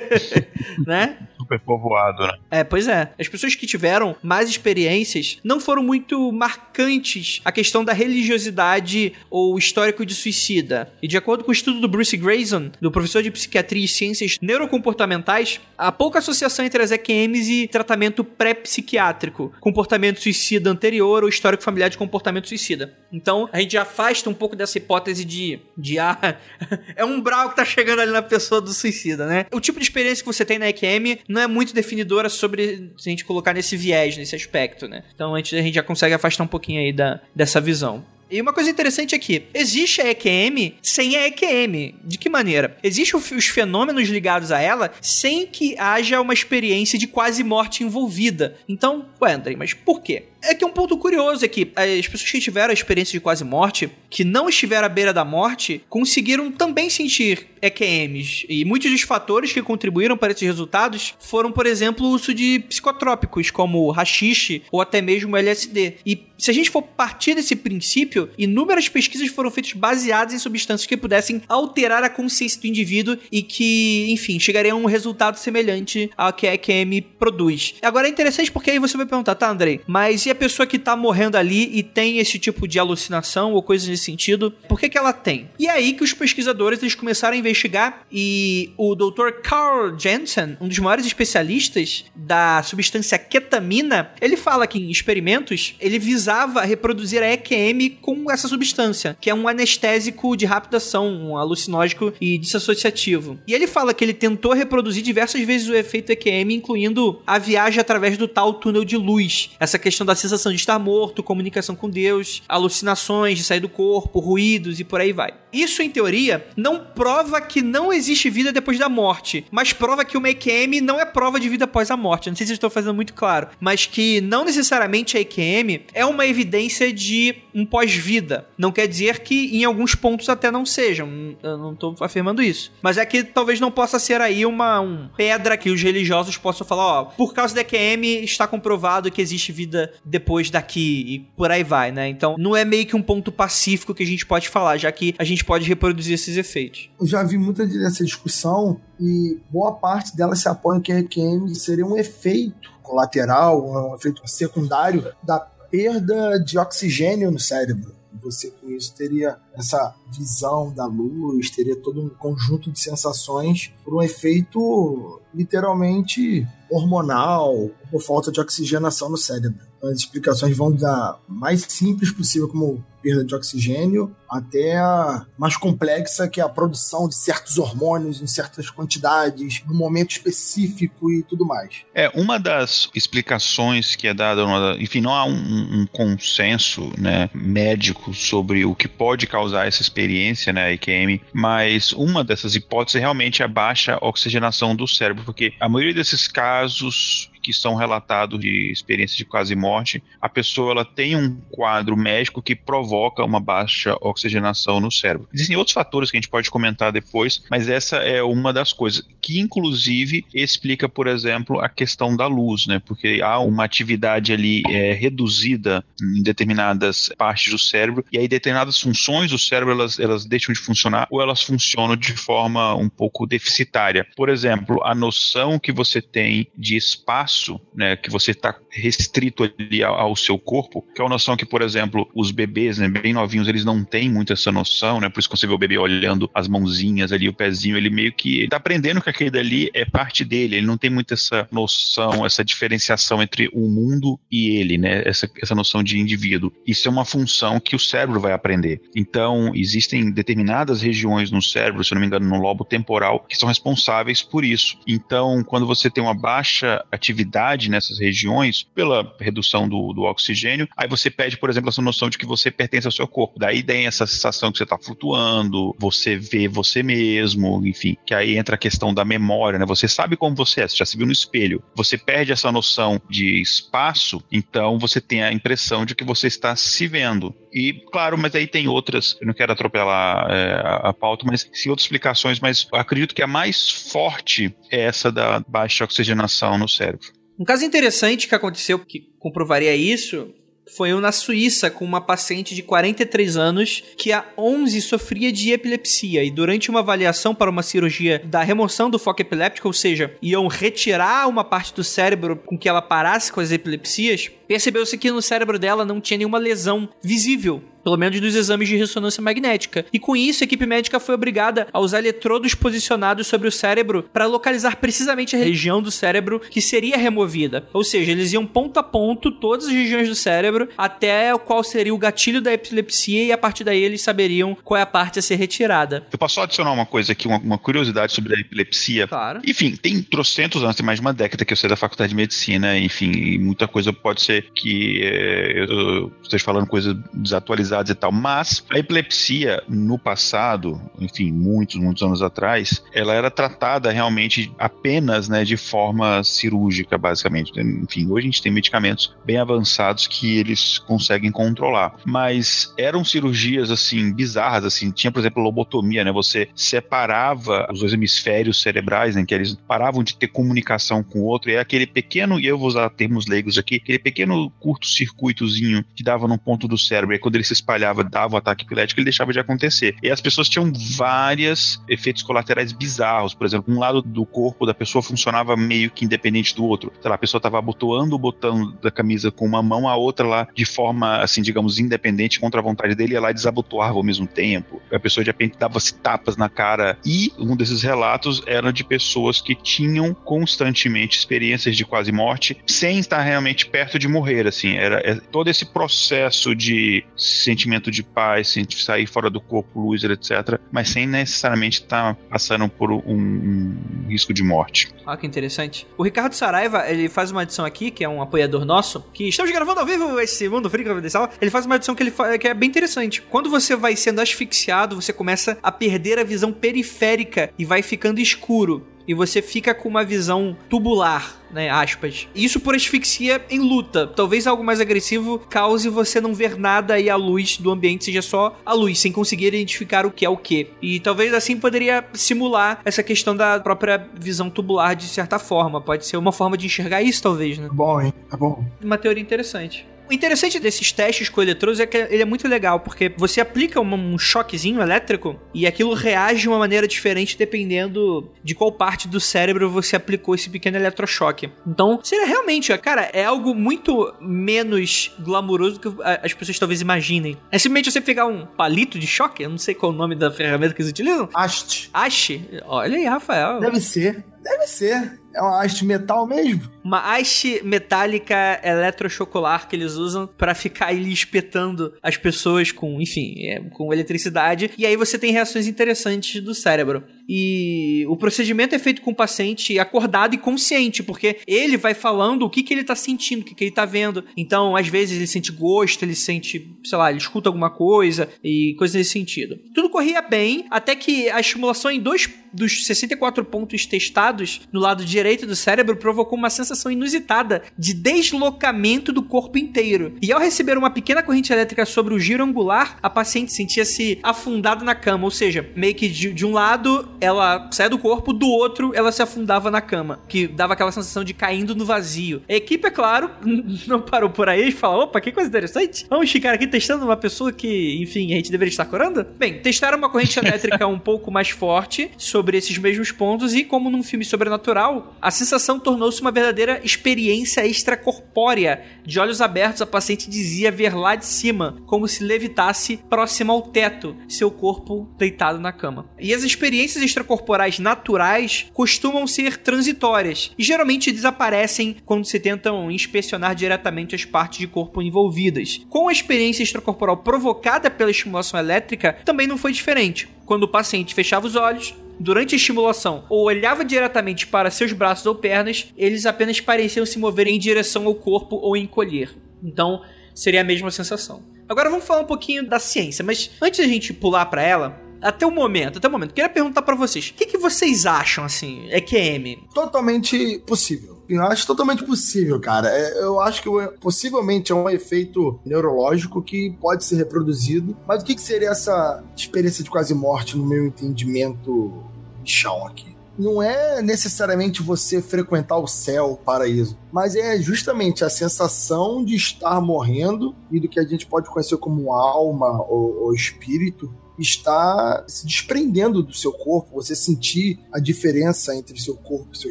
né? super povoado, né? É, pois é. As pessoas que tiveram mais experiências não foram muito marcantes a questão da religiosidade ou histórico de suicida. E de acordo com o estudo do Bruce Grayson, do professor de psiquiatria e ciências neurocomportamentais, há pouca associação entre as EQMs e tratamento pré-psiquiátrico, comportamento suicida anterior ou histórico familiar de comportamento suicida. Então, a gente afasta um pouco dessa hipótese de, de ah, é um brau que tá chegando ali na pessoa do suicida, né? O tipo de experiência que você tem na EQM não é muito definidora sobre se a gente colocar nesse viés, nesse aspecto, né? Então a gente, a gente já consegue afastar um pouquinho aí da, dessa visão. E uma coisa interessante aqui, existe a EQM sem a EQM. De que maneira? Existem os fenômenos ligados a ela sem que haja uma experiência de quase morte envolvida. Então, ué, mas por quê? É que um ponto curioso é que as pessoas que tiveram a experiência de quase morte, que não estiveram à beira da morte, conseguiram também sentir EQMs. E muitos dos fatores que contribuíram para esses resultados foram, por exemplo, o uso de psicotrópicos, como rachixe ou até mesmo LSD. E se a gente for partir desse princípio, inúmeras pesquisas foram feitas baseadas em substâncias que pudessem alterar a consciência do indivíduo e que, enfim, chegariam a um resultado semelhante ao que a EQM produz. Agora é interessante porque aí você vai perguntar, tá, Andrei, mas e a pessoa que tá morrendo ali e tem esse tipo de alucinação ou coisas nesse sentido, por que que ela tem? E é aí que os pesquisadores eles começaram a investigar e o Dr. Carl Jensen, um dos maiores especialistas da substância ketamina, ele fala que em experimentos ele visava reproduzir a EQM com essa substância, que é um anestésico de rápida ação, um alucinógico e dissociativo. E ele fala que ele tentou reproduzir diversas vezes o efeito EQM, incluindo a viagem através do tal túnel de luz, essa questão da sensação de estar morto, comunicação com Deus, alucinações de sair do corpo, ruídos e por aí vai. Isso, em teoria, não prova que não existe vida depois da morte, mas prova que o EQM não é prova de vida após a morte. Não sei se estou fazendo muito claro, mas que não necessariamente a EQM é uma evidência de um pós-vida. Não quer dizer que em alguns pontos até não sejam. Eu não estou afirmando isso. Mas é que talvez não possa ser aí uma um pedra que os religiosos possam falar, ó, por causa da EQM está comprovado que existe vida depois daqui e por aí vai, né? Então não é meio que um ponto pacífico que a gente pode falar, já que a gente pode reproduzir esses efeitos. Eu já vi muita dessa discussão e boa parte dela se apoia que a EQM seria um efeito colateral, um efeito secundário da perda de oxigênio no cérebro. Você com isso teria essa visão da luz, teria todo um conjunto de sensações por um efeito literalmente hormonal, por falta de oxigenação no cérebro. As explicações vão da mais simples possível, como perda de oxigênio, até a mais complexa, que é a produção de certos hormônios em certas quantidades, no momento específico e tudo mais. É, uma das explicações que é dada, enfim, não há um, um consenso né, médico sobre o que pode causar essa experiência, né, IQM, mas uma dessas hipóteses é realmente a baixa oxigenação do cérebro, porque a maioria desses casos que são relatados de experiência de quase morte, a pessoa ela tem um quadro médico que provoca uma baixa oxigenação no cérebro. Existem outros fatores que a gente pode comentar depois, mas essa é uma das coisas que inclusive explica, por exemplo, a questão da luz, né? Porque há uma atividade ali é, reduzida em determinadas partes do cérebro e aí determinadas funções do cérebro elas, elas deixam de funcionar ou elas funcionam de forma um pouco deficitária. Por exemplo, a noção que você tem de espaço espaço, né, que você está restrito ali ao, ao, seu corpo, que é uma noção que, por exemplo, os bebês, né, bem novinhos, eles não têm muito essa noção, né, por isso que você vê o bebê olhando as mãozinhas ali, o pezinho, ele meio que está aprendendo que aquele dali é parte dele, ele não tem muito essa noção, essa diferenciação entre o mundo e ele, né, essa, essa noção de indivíduo. Isso é uma função que o cérebro vai aprender. Então, existem determinadas regiões no cérebro, se eu não me engano, no lobo temporal, que são responsáveis por isso. Então, quando você tem uma baixa atividade nessas regiões, pela redução do, do oxigênio, aí você perde, por exemplo, essa noção de que você pertence ao seu corpo. Daí tem essa sensação que você está flutuando, você vê você mesmo, enfim, que aí entra a questão da memória, né? Você sabe como você é, você já se viu no espelho. Você perde essa noção de espaço, então você tem a impressão de que você está se vendo. E, claro, mas aí tem outras, eu não quero atropelar é, a, a pauta, mas sim outras explicações, mas acredito que a mais forte é essa da baixa oxigenação no cérebro. Um caso interessante que aconteceu que comprovaria isso foi um na Suíça com uma paciente de 43 anos que há 11 sofria de epilepsia. E durante uma avaliação para uma cirurgia da remoção do foco epiléptico, ou seja, iam retirar uma parte do cérebro com que ela parasse com as epilepsias, percebeu-se que no cérebro dela não tinha nenhuma lesão visível pelo menos dos exames de ressonância magnética. E com isso, a equipe médica foi obrigada a usar eletrodos posicionados sobre o cérebro para localizar precisamente a região do cérebro que seria removida. Ou seja, eles iam ponto a ponto todas as regiões do cérebro até qual seria o gatilho da epilepsia e a partir daí eles saberiam qual é a parte a ser retirada. Eu posso adicionar uma coisa aqui, uma, uma curiosidade sobre a epilepsia. Claro. Enfim, tem trocentos anos, tem mais de uma década que eu saí da faculdade de medicina, enfim, muita coisa pode ser que é, eu esteja falando coisa desatualizada e tal. Mas a epilepsia, no passado, enfim, muitos, muitos anos atrás, ela era tratada realmente apenas né, de forma cirúrgica, basicamente. Enfim, hoje a gente tem medicamentos bem avançados que eles conseguem controlar. Mas eram cirurgias, assim, bizarras, assim. Tinha, por exemplo, lobotomia, né? Você separava os dois hemisférios cerebrais, né? Que eles paravam de ter comunicação com o outro. E é aquele pequeno, e eu vou usar termos leigos aqui, aquele pequeno curto-circuitozinho que dava num ponto do cérebro. E quando ele se espalhava, dava o ataque epilético, ele deixava de acontecer. E as pessoas tinham vários efeitos colaterais bizarros. Por exemplo, um lado do corpo da pessoa funcionava meio que independente do outro. Sei lá, a pessoa estava abotoando o botão da camisa com uma mão, a outra lá de forma, assim, digamos, independente, contra a vontade dele, ia lá e desabotoava ao mesmo tempo. A pessoa de repente dava-se tapas na cara. E um desses relatos era de pessoas que tinham constantemente experiências de quase morte sem estar realmente perto de morrer, assim. Era é, todo esse processo de sentimento de paz, sair fora do corpo, luz, etc., mas sem necessariamente estar tá passando por um, um, risco de morte. Ah, que interessante. O Ricardo Saraiva, ele faz uma edição aqui, que é um apoiador nosso, que estamos gravando ao vivo esse Mundo Frio Confidencial, ele faz uma edição que, ele que é bem interessante. Quando você vai sendo asfixiado, você começa a perder a visão periférica e vai ficando escuro e você fica com uma visão tubular, né, aspas. Isso por asfixia em luta. Talvez algo mais agressivo cause você não ver nada e a luz do ambiente seja só a luz, sem conseguir identificar o que é o que. E talvez assim poderia simular essa questão da própria visão tubular de certa forma. Pode ser uma forma de enxergar isso, talvez, né? Bom, hein? Tá bom. Uma teoria interessante. O interessante desses testes com eletrodos é que ele é muito legal, porque você aplica um, choquezinho elétrico e aquilo reage de uma maneira diferente dependendo de qual parte do cérebro você aplicou esse pequeno eletrochoque. Então, seria realmente, cara, é algo muito menos glamuroso do que as pessoas talvez imaginem. É simplesmente você pegar um palito de choque, eu não sei qual é o nome da ferramenta que eles utilizam. Haste. Haste? Olha aí, Rafael. Deve ser. Deve ser. É uma haste metal mesmo? Uma haste metálica eletrochocular que eles usam para ficar ali espetando as pessoas com, enfim, é, com eletricidade. E aí você tem reações interessantes do cérebro. E o procedimento é feito com o paciente acordado e consciente, porque ele vai falando o que, que ele tá sentindo, o que, que ele tá vendo. Então, às vezes, ele sente gosto, ele sente, sei lá, ele escuta alguma coisa e coisas nesse sentido. Tudo corria bem, até que a estimulação em dois dos 64 pontos testados no lado direito do cérebro provocou uma sensação inusitada de deslocamento do corpo inteiro. E ao receber uma pequena corrente elétrica sobre o giro angular, a paciente sentia-se afundada na cama, ou seja, meio que de, de um lado ela saia do corpo, do outro ela se afundava na cama, que dava aquela sensação de caindo no vazio. A equipe, é claro, não parou por aí e falou: opa, que coisa interessante. Vamos ficar aqui testando uma pessoa que, enfim, a gente deveria estar curando? Bem, testaram uma corrente elétrica um pouco mais forte sobre esses mesmos pontos e, como num filme filme sobrenatural, a sensação tornou-se uma verdadeira experiência extracorpórea. De olhos abertos, a paciente dizia ver lá de cima, como se levitasse próximo ao teto, seu corpo deitado na cama. E as experiências extracorporais naturais costumam ser transitórias e geralmente desaparecem quando se tentam inspecionar diretamente as partes de corpo envolvidas. Com a experiência extracorporal provocada pela estimulação elétrica, também não foi diferente. Quando o paciente fechava os olhos, durante a estimulação ou olhava diretamente para seus braços ou pernas, eles apenas pareciam se mover em direção ao corpo ou encolher. Então, seria a mesma sensação. Agora vamos falar um pouquinho da ciência, mas antes da gente pular para ela, até o momento, até o momento, queria perguntar para vocês, o que, que, vocês acham, assim, EQM? Totalmente possível. Eu acho totalmente possível, cara. É, eu acho que possivelmente é um efeito neurológico que pode ser reproduzido. Mas o que, que seria essa experiência de quase morte no meu entendimento de chão aqui? não é necessariamente você frequentar o céu, o paraíso, mas é justamente a sensação de estar morrendo e do que a gente pode conhecer como alma ou, ou espírito está se desprendendo do seu corpo, você sentir a diferença entre seu corpo e seu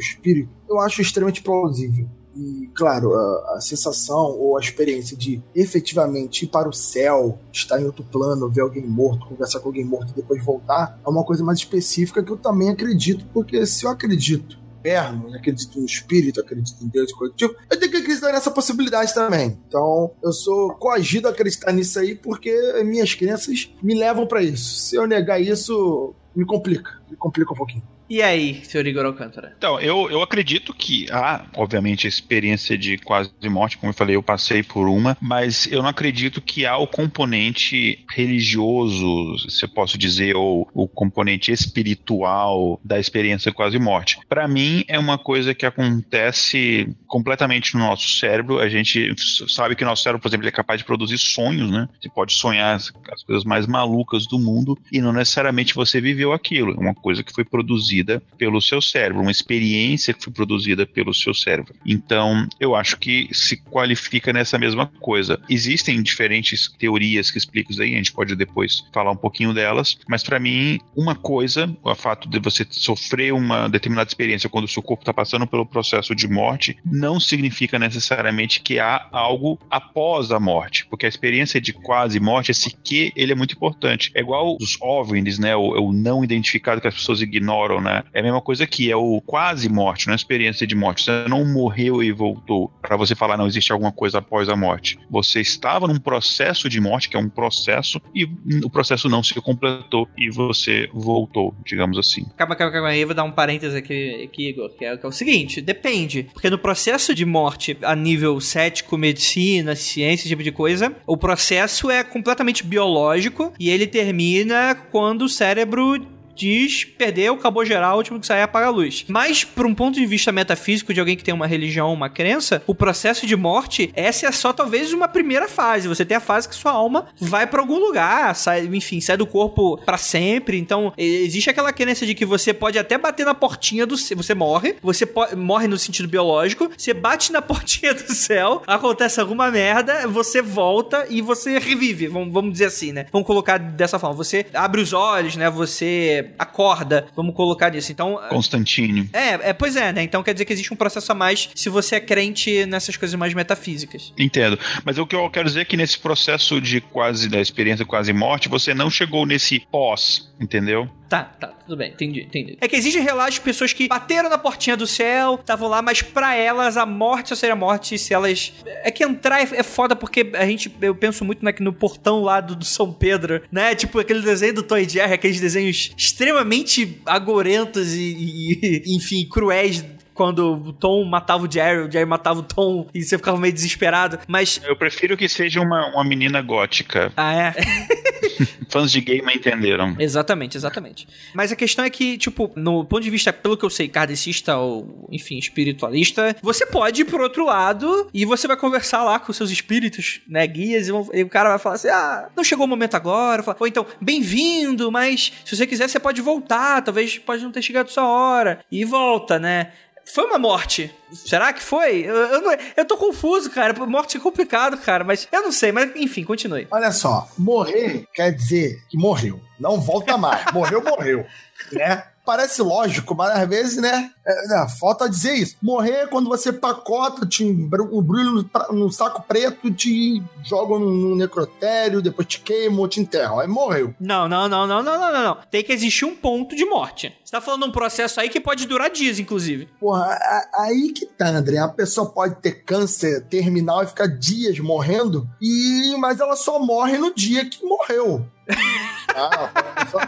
espírito, eu acho extremamente plausível. E, claro, a, a, sensação ou a experiência de efetivamente ir para o céu, estar em outro plano, ver alguém morto, conversar com alguém morto e depois voltar, é uma coisa mais específica que eu também acredito, porque se eu acredito inferno, acredito no espírito, acredito em Deus, coisa tipo, eu tenho que acreditar nessa possibilidade também. Então, eu sou coagido a acreditar nisso aí porque minhas crenças me levam para isso. Se eu negar isso, me complica, me complica um pouquinho. E aí, senhor Igor Alcântara? Então, eu, eu acredito que há, obviamente, a experiência de quase morte, como eu falei, eu passei por uma, mas eu não acredito que há o componente religioso, se eu posso dizer, ou o componente espiritual da experiência de quase morte. Para mim, é uma coisa que acontece completamente no nosso cérebro. A gente sabe que o nosso cérebro, por exemplo, é capaz de produzir sonhos, né? Você pode sonhar as, as coisas mais malucas do mundo e não necessariamente você viveu aquilo. É uma coisa que foi produzida produzida pelo seu cérebro, uma experiência que foi produzida pelo seu cérebro. Então, eu acho que se qualifica nessa mesma coisa. Existem diferentes teorias que explicam isso aí, a gente pode depois falar um pouquinho delas, mas para mim, uma coisa, o fato de você sofrer uma determinada experiência quando o seu corpo está passando pelo processo de morte, não significa necessariamente que há algo após a morte, porque a experiência de quase morte, esse que, ele é muito importante. É igual os OVNIs, né, o, o não identificado que as pessoas ignoram né? É a mesma coisa que é o quase morte, não é experiência de morte. Você não morreu e voltou para você falar não existe alguma coisa após a morte. Você estava num processo de morte, que é um processo, e o processo não se completou e você voltou, digamos assim. Calma, calma, calma aí, vou dar um parênteses aqui, aqui Igor, que é, que é o seguinte, depende, porque no processo de morte a nível cético, medicina, ciência, esse tipo de coisa, o processo é completamente biológico e ele termina quando o cérebro diz perdeu, acabou geral, o último que sair apaga a luz. Mas, por um ponto de vista metafísico de alguém que tem uma religião, uma crença, o processo de morte, essa é só talvez uma primeira fase. Você tem a fase que sua alma vai para algum lugar, sai, enfim, sai do corpo para sempre. Então, existe aquela crença de que você pode até bater na portinha do céu. Você morre, você morre no sentido biológico, você bate na portinha do céu, acontece alguma merda, você volta e você revive, vamos, vamos dizer assim, né? Vamos colocar dessa forma. Você abre os olhos, né? Você acorda, vamos colocar nisso. Então. Constantino. É, é, pois é, né? Então quer dizer que existe um processo a mais se você é crente nessas coisas mais metafísicas. Entendo. Mas o que eu quero dizer é que nesse processo de quase, da experiência quase morte, você não chegou nesse pós, entendeu? Tá, tá, tudo bem, entendi, entendi. É que existe relatos de pessoas que bateram na portinha do céu, estavam lá, mas para elas a morte só seria morte se elas. É que entrar é, é foda porque a gente. Eu penso muito né, no portão lá do, do, São Pedro, né? Tipo aquele desenho do Toy Jerry, aqueles desenhos extremamente agorentos e, e enfim, cruéis quando o Tom matava o Jerry, o Jerry matava o Tom e você ficava meio desesperado. Mas. Eu prefiro que seja uma, uma menina gótica. Ah, é? Fãs de game entenderam. Exatamente, exatamente. Mas a questão é que, tipo, no ponto de vista, pelo que eu sei, kardecista ou, enfim, espiritualista, você pode ir pro outro lado e você vai conversar lá com seus espíritos, né, guias, e, e o cara vai falar assim: ah, não chegou o momento agora. Ou então, bem-vindo, mas se você quiser, você pode voltar, talvez pode não ter chegado sua hora. E volta, né? Foi uma morte. Será que foi? Eu, eu, eu tô confuso, cara. Morte é complicado, cara. Mas eu não sei. Mas enfim, continue. Olha só. Morrer quer dizer que morreu. Não volta mais. Morreu, morreu. Né? Parece lógico, mas às vezes, né, é, né, falta dizer isso. Morrer é quando você pacota, te um brulho no, no, saco preto, te jogam no, necrotério, depois te queimam, te enterram. Aí morreu. Não, não, não, não, não, não, não. Tem que existir um ponto de morte. Você tá falando de um processo aí que pode durar dias, inclusive. Porra, aí que tá, André. A pessoa pode ter câncer terminal e ficar dias morrendo, e mas ela só morre no dia que morreu. Ah, só,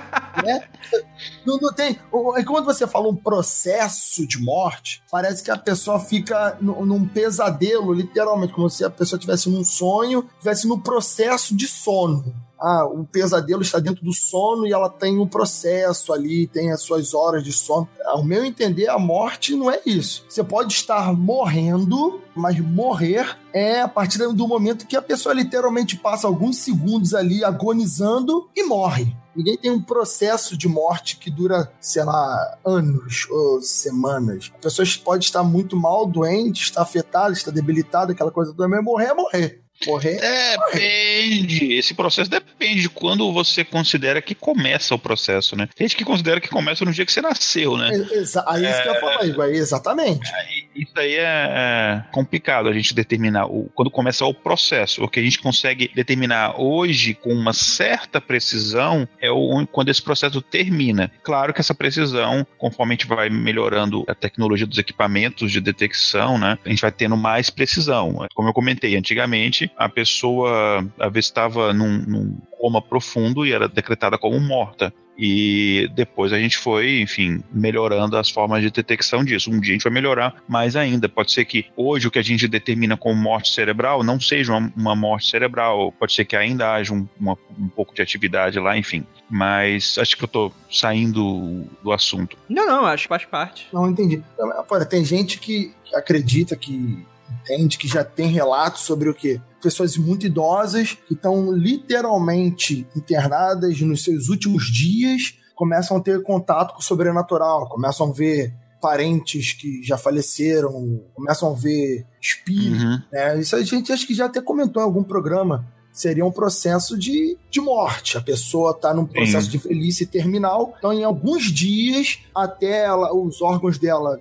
né? não, não tem. Quando você fala um processo de morte, parece que a pessoa fica num pesadelo, literalmente, como se a pessoa estivesse num sonho, estivesse no processo de sono ah, o pesadelo está dentro do sono e ela tem um processo ali, tem as suas horas de sono. Ao meu entender, a morte não é isso. Você pode estar morrendo, mas morrer é a partir do momento que a pessoa literalmente passa alguns segundos ali agonizando e morre. Ninguém tem um processo de morte que dura, sei lá, anos ou semanas. A pessoa pode estar muito mal, doente, está afetada, está debilitada, aquela coisa toda, mas morrer é morrer. Morrer? Depende. Esse processo depende de quando você considera que começa o processo, né? Tem gente que considera que começa no dia que você nasceu, né? Exa aí é, isso que eu falar, Igor. Exatamente. Isso aí é, é complicado a gente determinar o, quando começa o processo. O que a gente consegue determinar hoje com uma certa precisão é o, quando esse processo termina. Claro que essa precisão, conforme a gente vai melhorando a tecnologia dos equipamentos de detecção, né? A gente vai tendo mais precisão. Como eu comentei, antigamente a pessoa estava num, num coma profundo e era decretada como morta. E depois a gente foi, enfim, melhorando as formas de detecção disso. Um dia a gente vai melhorar mais ainda. Pode ser que hoje o que a gente determina como morte cerebral não seja uma, uma morte cerebral. Pode ser que ainda haja um, uma, um pouco de atividade lá, enfim. Mas acho que eu tô saindo do assunto. Não, não, acho que faz parte. Não, entendi. Olha, tem gente que acredita que entende que já tem relatos sobre o que pessoas muito idosas que estão literalmente internadas nos seus últimos dias, começam a ter contato com o sobrenatural, começam a ver parentes que já faleceram, começam a ver espíritos. Uhum. Né? Isso a gente acho que já até comentou em algum programa. Seria um processo de, de morte. A pessoa está num processo Sim. de velhice terminal. Então, em alguns dias, até ela, os órgãos dela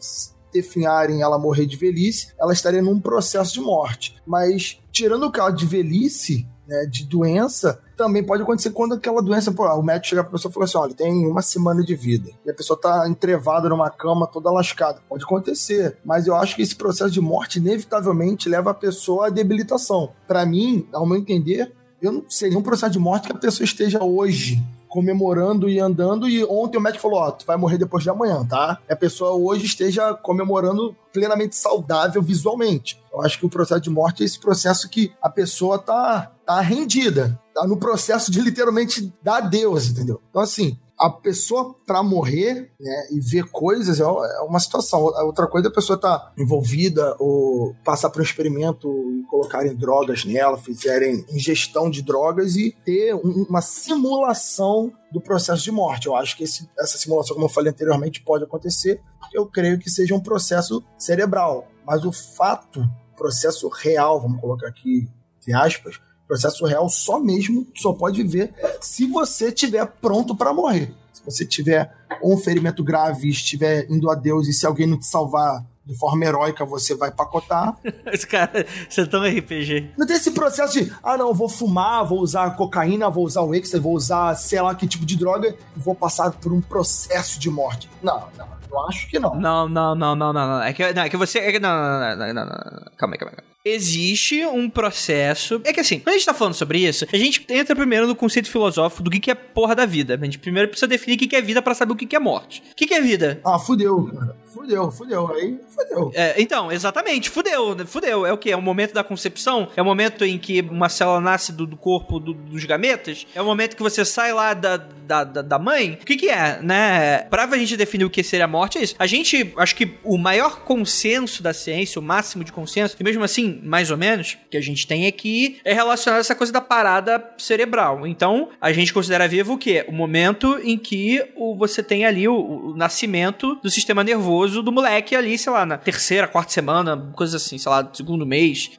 definharem ela morrer de velhice, ela estaria num processo de morte. Mas, tirando o caso de velhice, né, de doença, também pode acontecer quando aquela doença, pô, o médico chega pra pessoa e fala assim: olha, tem uma semana de vida. E a pessoa tá entrevada numa cama toda lascada. Pode acontecer. Mas eu acho que esse processo de morte, inevitavelmente, leva a pessoa à debilitação. Para mim, ao meu entender, eu não seria um processo de morte que a pessoa esteja hoje comemorando e andando. E ontem o médico falou: Ó, tu vai morrer depois de amanhã, tá? E a pessoa hoje esteja comemorando plenamente saudável visualmente. Eu acho que o processo de morte é esse processo que a pessoa tá, tá rendida, tá no processo de literalmente dar adeus, entendeu? Então, assim, a pessoa para morrer né, e ver coisas é, é uma situação. Outra coisa é a pessoa estar tá envolvida ou passar por um experimento e colocarem drogas nela, fizerem ingestão de drogas e ter uma simulação do processo de morte. Eu acho que esse, essa simulação, como eu falei anteriormente, pode acontecer. Eu creio que seja um processo cerebral. Mas o fato, processo real, vamos colocar aqui entre aspas, processo real só mesmo só pode ver se você estiver pronto para morrer. Se você tiver um ferimento grave, estiver indo a Deus e se alguém não te salvar de forma heróica, você vai pacotar. Esse cara, você é tão RPG. Não tem esse processo de, ah, não, vou fumar, vou usar cocaína, vou usar o Extra, vou usar sei lá que tipo de droga e vou passar por um processo de morte. Não, não. Eu acho que não. Não, não, não, não, não. É que, não, é que você. É que, não, não, não, não, não, não. Calma aí, calma aí existe um processo. É que assim, quando a gente tá falando sobre isso, a gente entra primeiro no conceito filosófico do que, que é porra da vida. A gente primeiro precisa definir o que, que é vida para saber o que, que é morte. O que, que é vida? Ah, fudeu, cara. Fudeu, fudeu. Aí, fudeu. É, então, exatamente, fudeu. Fudeu. É o que? É o momento da concepção? É o momento em que uma célula nasce do, do corpo do, dos gametas? É o momento que você sai lá da, da, da, da mãe? O que, que é, né? Pra a gente definir o que seria a morte, é isso. A gente, acho que o maior consenso da ciência, o máximo de consenso, e mesmo assim, mais ou menos, que a gente tem aqui, é relacionado a essa coisa da parada cerebral. Então, a gente considera vivo o quê? O momento em que o, você tem ali o, o nascimento do sistema nervoso do moleque ali, sei lá, na terceira, quarta semana, coisa assim, sei lá, segundo mês.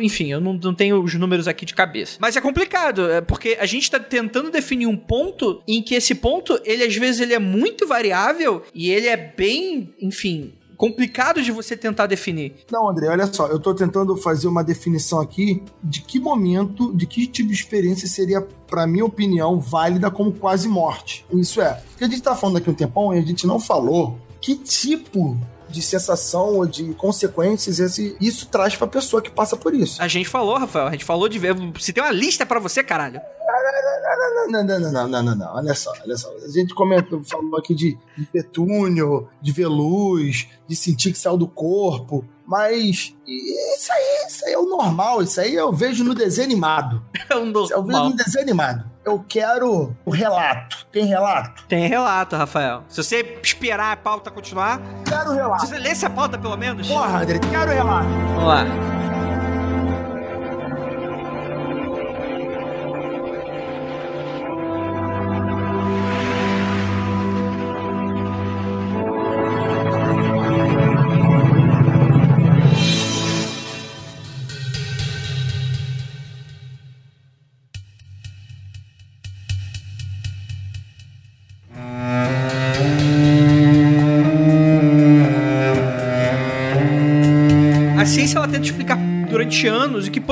Enfim, eu não, não tenho os números aqui de cabeça. Mas é complicado, é porque a gente tá tentando definir um ponto em que esse ponto, ele às vezes ele é muito variável e ele é bem, enfim, complicado de você tentar definir. Não, André, olha só, eu tô tentando fazer uma definição aqui de que momento, de que tipo de experiência seria, para minha opinião, válida como quase morte. Isso é, porque a gente tá falando aqui um tempão e a gente não falou que tipo de sensação ou de consequências esse, isso traz pra pessoa que passa por isso. A gente falou, Rafael, a gente falou de ver. Se tem uma lista para você, caralho. Não, não, não, não, não, não, não, olha só, olha só. A gente comentou, falou aqui de, de petúnio, de ver luz, de sentir que saiu do corpo, mas isso aí, isso aí é o normal, isso aí eu vejo no desenho animado. É um normal. Eu vejo no desenho animado. Eu quero o relato. Tem relato? Tem relato, Rafael. Se você esperar a pauta continuar, Quero o relato. se você lesse a pauta pelo menos. Porra, André, quero o relato. Vamos lá.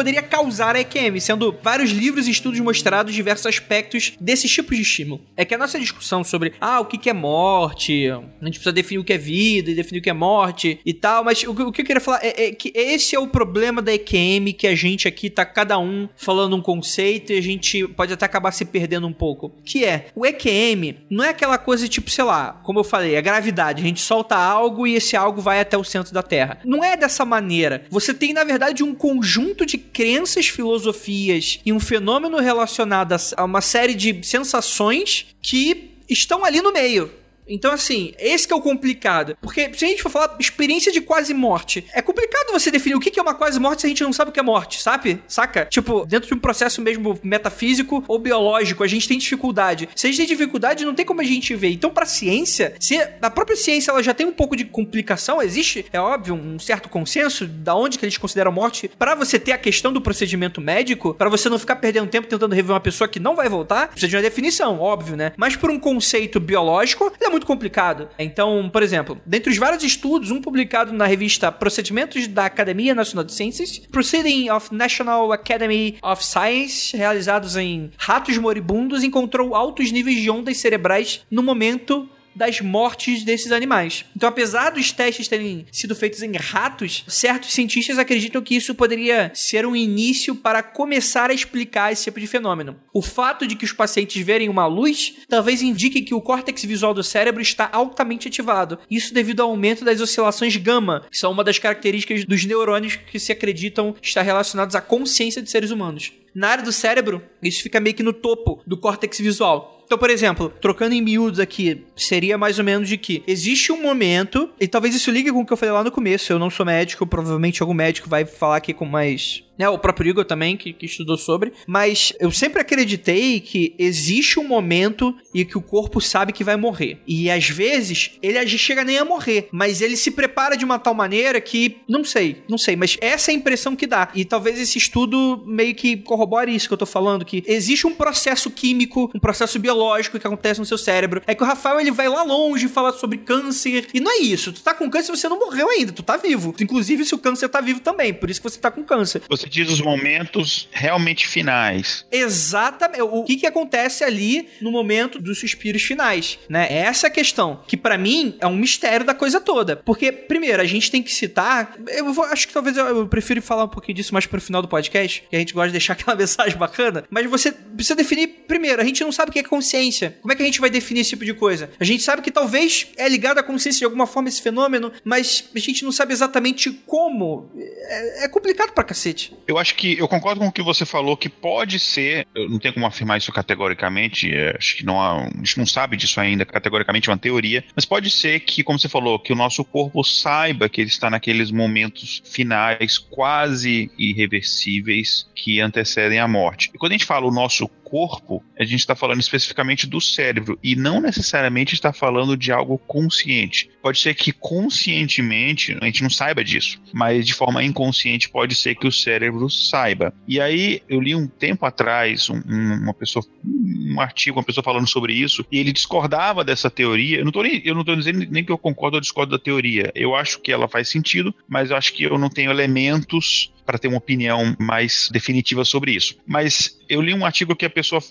Poderia causar a EQM, sendo vários livros e estudos mostrados diversos aspectos desses tipos de estímulo. É que a nossa discussão sobre ah, o que é morte, a gente precisa definir o que é vida e definir o que é morte e tal, mas o, que- o que eu queria falar é, é que esse é o problema da EQM, que a gente aqui tá cada um falando um conceito e a gente pode até acabar se perdendo um pouco. Que é, o EQM não é aquela coisa tipo, sei lá, como eu falei, a gravidade, a gente solta algo e esse algo vai até o centro da Terra. Não é dessa maneira. Você tem, na verdade, um conjunto de crenças, filosofias e um fenômeno relacionado a- uma série de sensações que estão ali no meio. Então, assim, esse que é o complicado. Porque se a gente for falar experiência de quase morte, é complicado você definir o que é uma quase morte se a gente não sabe o que é morte, sabe? Saca? Tipo, dentro de um processo mesmo metafísico ou biológico, a gente tem dificuldade. Se a gente tem dificuldade, não tem como a gente ver. Então, pra ciência, se a própria ciência ela já tem um pouco de complicação, existe, é óbvio, um certo consenso da onde que eles consideram morte, Pra você ter a questão do procedimento médico, pra você não ficar perdendo tempo tentando rever uma pessoa que não vai voltar, precisa de uma definição, óbvio, né? Mas por um conceito biológico, ele é muito complicado. Então, por exemplo, dentre os vários estudos, um publicado na revista Procedimentos da Academia Nacional de Ciências, Proceeding of National Academy of Science, realizados em ratos moribundos, encontrou altos níveis de ondas cerebrais no momento das mortes desses animais. Então, apesar dos testes terem sido feitos em ratos, certos cientistas acreditam que isso poderia ser um início para começar a explicar esse tipo de fenômeno. O fato de que os pacientes verem uma luz talvez indique que o córtex visual do cérebro está altamente ativado. Isso devido ao aumento das oscilações gama, que são uma das características dos neurônios que se acreditam estar relacionados à consciência de seres humanos. Na área do cérebro, isso fica meio que no topo do córtex visual. Então, por exemplo, trocando em miúdos aqui, seria mais ou menos de que existe um momento, e talvez isso ligue com o que eu falei lá no começo. Eu não sou médico, provavelmente algum médico vai falar aqui com mais. Né, o próprio Igor também, que, que estudou sobre. Mas eu sempre acreditei que existe um momento e que o corpo sabe que vai morrer. E às vezes, ele chega nem a morrer, mas ele se prepara de uma tal maneira que. Não sei, não sei, mas essa é a impressão que dá. E talvez esse estudo meio que corrobore isso que eu tô falando, que existe um processo químico, um processo biológico que acontece no seu cérebro. É que o Rafael ele vai lá longe falar sobre câncer. E não é isso. Tu tá com câncer você não morreu ainda, tu tá vivo. Inclusive, se o câncer tá vivo também, por isso que você tá com câncer. Você diz os momentos realmente finais. Exatamente. O que que acontece ali no momento dos suspiros finais, né? Essa é a questão, que pra mim é um mistério da coisa toda. Porque, primeiro, a gente tem que citar, eu vou- acho que talvez eu, eu prefiro falar um pouquinho disso mais pro final do podcast, que a gente gosta de deixar aquela mensagem bacana, mas você precisa definir, primeiro, a gente não sabe o que é consciência. Como é que a gente vai definir esse tipo de coisa? A gente sabe que talvez é ligado à consciência de alguma forma esse fenômeno, mas a gente não sabe exatamente como. É, é complicado pra cacete. Eu acho que eu concordo com o que você falou, que pode ser, eu não tenho como afirmar isso categoricamente, é, acho que não há, a gente não sabe disso ainda, categoricamente é uma teoria, mas pode ser que, como você falou, que o nosso corpo saiba que ele está naqueles momentos finais quase irreversíveis que antecedem a morte. E quando a gente fala o nosso corpo, a gente está falando especificamente do cérebro e não necessariamente está falando de algo consciente. Pode ser que conscientemente a gente não saiba disso, mas de forma inconsciente pode ser que o cérebro saiba. E aí eu li um tempo atrás um, uma pessoa, um artigo, uma pessoa falando sobre isso e ele discordava dessa teoria. Eu não estou eu não dizendo nem que eu concordo ou discordo da teoria. Eu acho que ela faz sentido, mas eu acho que eu não tenho elementos para ter uma opinião mais definitiva sobre isso. Mas eu li um artigo que a pessoa,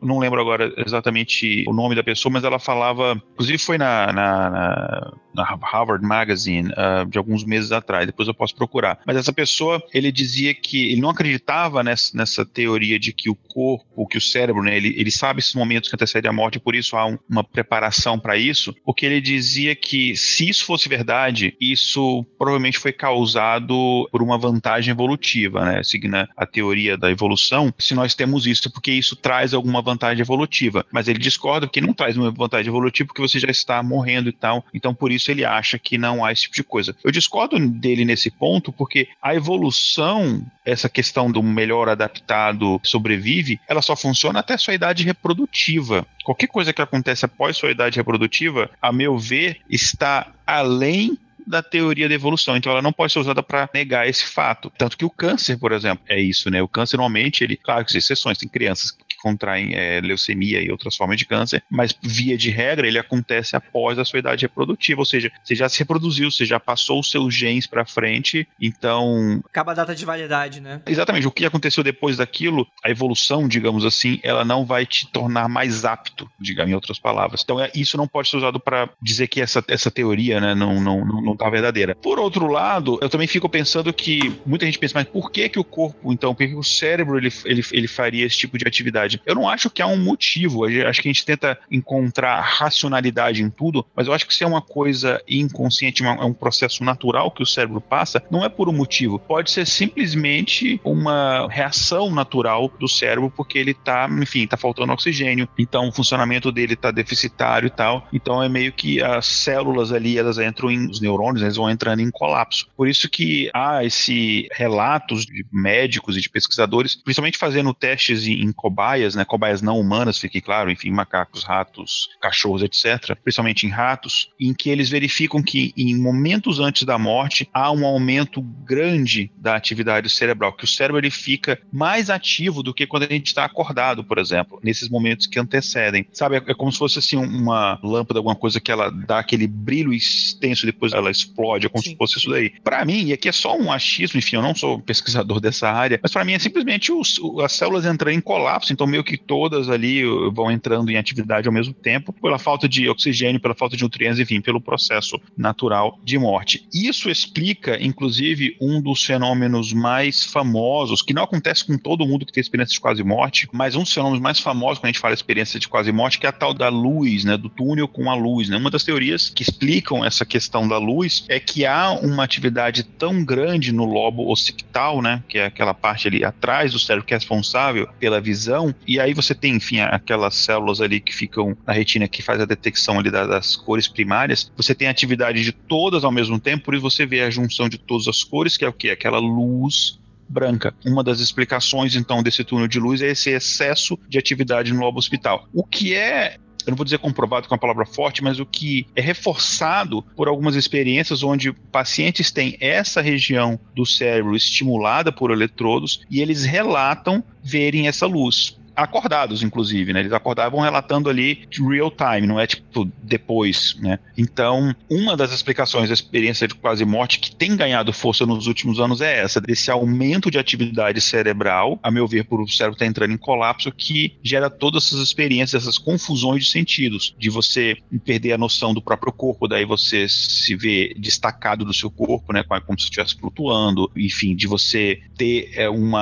não lembro agora exatamente o nome da pessoa, mas ela falava, inclusive foi na, na, na, Harvard Magazine uh, de alguns meses atrás, depois eu posso procurar. Mas essa pessoa, ele dizia que ele não acreditava nessa, nessa teoria de que o corpo, que o cérebro, né, ele, ele sabe esses momentos que antecedem a morte, e por isso há um, uma preparação para isso, porque ele dizia que se isso fosse verdade, isso provavelmente foi causado por uma vantagem evolutiva, né? Seguindo a teoria da evolução, se nós temos isso, porque isso traz alguma vantagem evolutiva. Mas ele discorda porque não traz uma vantagem evolutiva porque você já está morrendo e tal. Então, por isso ele acha que não há esse tipo de coisa. Eu discordo dele nesse ponto porque a evolução, essa questão do melhor adaptado sobrevive, ela só funciona até sua idade reprodutiva. Qualquer coisa que acontece após sua idade reprodutiva, a meu ver, está além da teoria da evolução. Então ela não pode ser usada para negar esse fato. Tanto que o câncer, por exemplo, é isso, né? O câncer normalmente, ele, claro que exceções, tem crianças contraem é, leucemia e outras formas de câncer, mas via de regra ele acontece após a sua idade reprodutiva, ou seja, você já se reproduziu, você já passou os seus genes para frente, então acaba a data de validade, né? Exatamente. O que aconteceu depois daquilo, a evolução, digamos assim, ela não vai te tornar mais apto, digamos em outras palavras. Então é, isso não pode ser usado para dizer que essa, essa teoria, né, não não não, não tá verdadeira. Por outro lado, eu também fico pensando que muita gente pensa, mas por que que o corpo, então, por que, que o cérebro ele, ele, ele faria esse tipo de atividade? Eu não acho que há um motivo, acho que a gente tenta encontrar racionalidade em tudo, mas eu acho que se é uma coisa inconsciente, é um processo natural que o cérebro passa, não é por um motivo. Pode ser simplesmente uma reação natural do cérebro, porque ele tá, enfim, tá faltando oxigênio, então o funcionamento dele tá deficitário e tal. Então é meio que as células ali, elas entram em, os neurônios, eles vão entrando em colapso. Por isso que há esse relatos de médicos e de pesquisadores, principalmente fazendo testes em cobaia cobaias, né, cobaias não humanas, fique claro, enfim, macacos, ratos, cachorros, etc., principalmente em ratos, em que eles verificam que em momentos antes da morte há um aumento grande da atividade cerebral, que o cérebro ele fica mais ativo do que quando a gente está acordado, por exemplo, nesses momentos que antecedem. Sabe, é como se fosse assim uma lâmpada, alguma coisa que ela dá aquele brilho extenso, depois ela explode, é como Sim. se fosse isso daí. Para mim, e aqui é só um achismo, enfim, eu não sou pesquisador dessa área, mas para mim é simplesmente os, as células entrando em colapso, então meio que todas ali uh, vão entrando em atividade ao mesmo tempo, pela falta de oxigênio, pela falta de nutrientes, enfim, pelo processo natural de morte. Isso explica, inclusive, um dos fenômenos mais famosos, que não acontece com todo mundo que tem experiência de quase morte, mas um dos fenômenos mais famosos quando a gente fala experiência de quase morte, que é a tal da luz, né, do túnel com a luz. Né? Uma das teorias que explicam essa questão da luz é que há uma atividade tão grande no lobo occipital, né, que é aquela parte ali atrás do cérebro que é responsável pela visão, e aí você tem, enfim, aquelas células ali que ficam na retina que faz a detecção ali das, cores primárias. Você tem atividade de todas ao mesmo tempo, por isso você vê a junção de todas as cores, que é o que? Aquela luz branca. Uma das explicações, então, desse túnel de luz é esse excesso de atividade no lobo hospital. O que é eu não vou dizer comprovado com a palavra forte, mas o que é reforçado por algumas experiências onde pacientes têm essa região do cérebro estimulada por eletrodos e eles relatam verem essa luz acordados, inclusive, né? Eles acordavam relatando ali real time, não é tipo depois, né? Então, uma das explicações da experiência de quase morte que tem ganhado força nos últimos anos é essa, desse aumento de atividade cerebral, a meu ver, por o cérebro estar tá entrando em colapso, que gera todas essas experiências, essas confusões de sentidos, de você perder a noção do próprio corpo, daí você se vê destacado do seu corpo, né? Como se estivesse flutuando, enfim, de você ter é, um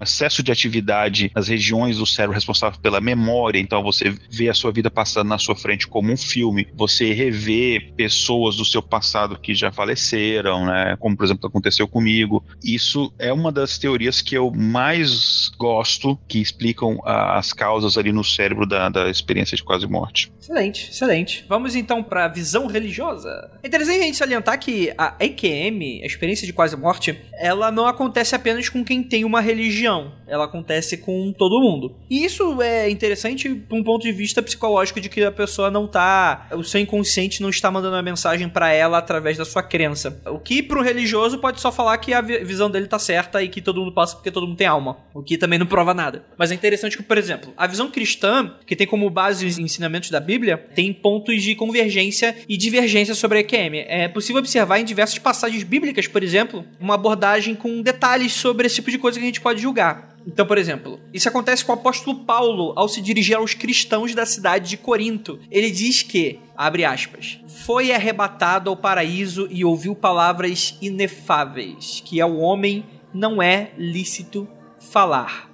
excesso de atividade nas regiões do responsável pela memória, então você vê a sua vida passando na sua frente como um filme, você revê pessoas do seu passado que já faleceram, né? Como por exemplo aconteceu comigo. Isso é uma das teorias que eu mais gosto, que explicam as causas ali no cérebro da, da experiência de quase morte. Excelente, excelente. Vamos então para a visão religiosa. É interessante a gente salientar que a EQM, a experiência de quase morte, ela não acontece apenas com quem tem uma religião, ela acontece com todo mundo. E isso é interessante por um ponto de vista psicológico de que a pessoa não tá. O seu inconsciente não está mandando uma mensagem para ela através da sua crença. O que pro religioso pode só falar que a visão dele tá certa e que todo mundo passa porque todo mundo tem alma. O que também não prova nada. Mas é interessante que, por exemplo, a visão cristã, que tem como base os ensinamentos da Bíblia, tem pontos de convergência e divergência sobre a EQM. É possível observar em diversas passagens bíblicas, por exemplo, uma abordagem com detalhes sobre esse tipo de coisa que a gente pode julgar. Então, por exemplo, isso acontece com o apóstolo Paulo ao se dirigir aos cristãos da cidade de Corinto. Ele diz que, abre aspas, foi arrebatado ao paraíso e ouviu palavras inefáveis, que ao homem não é lícito falar.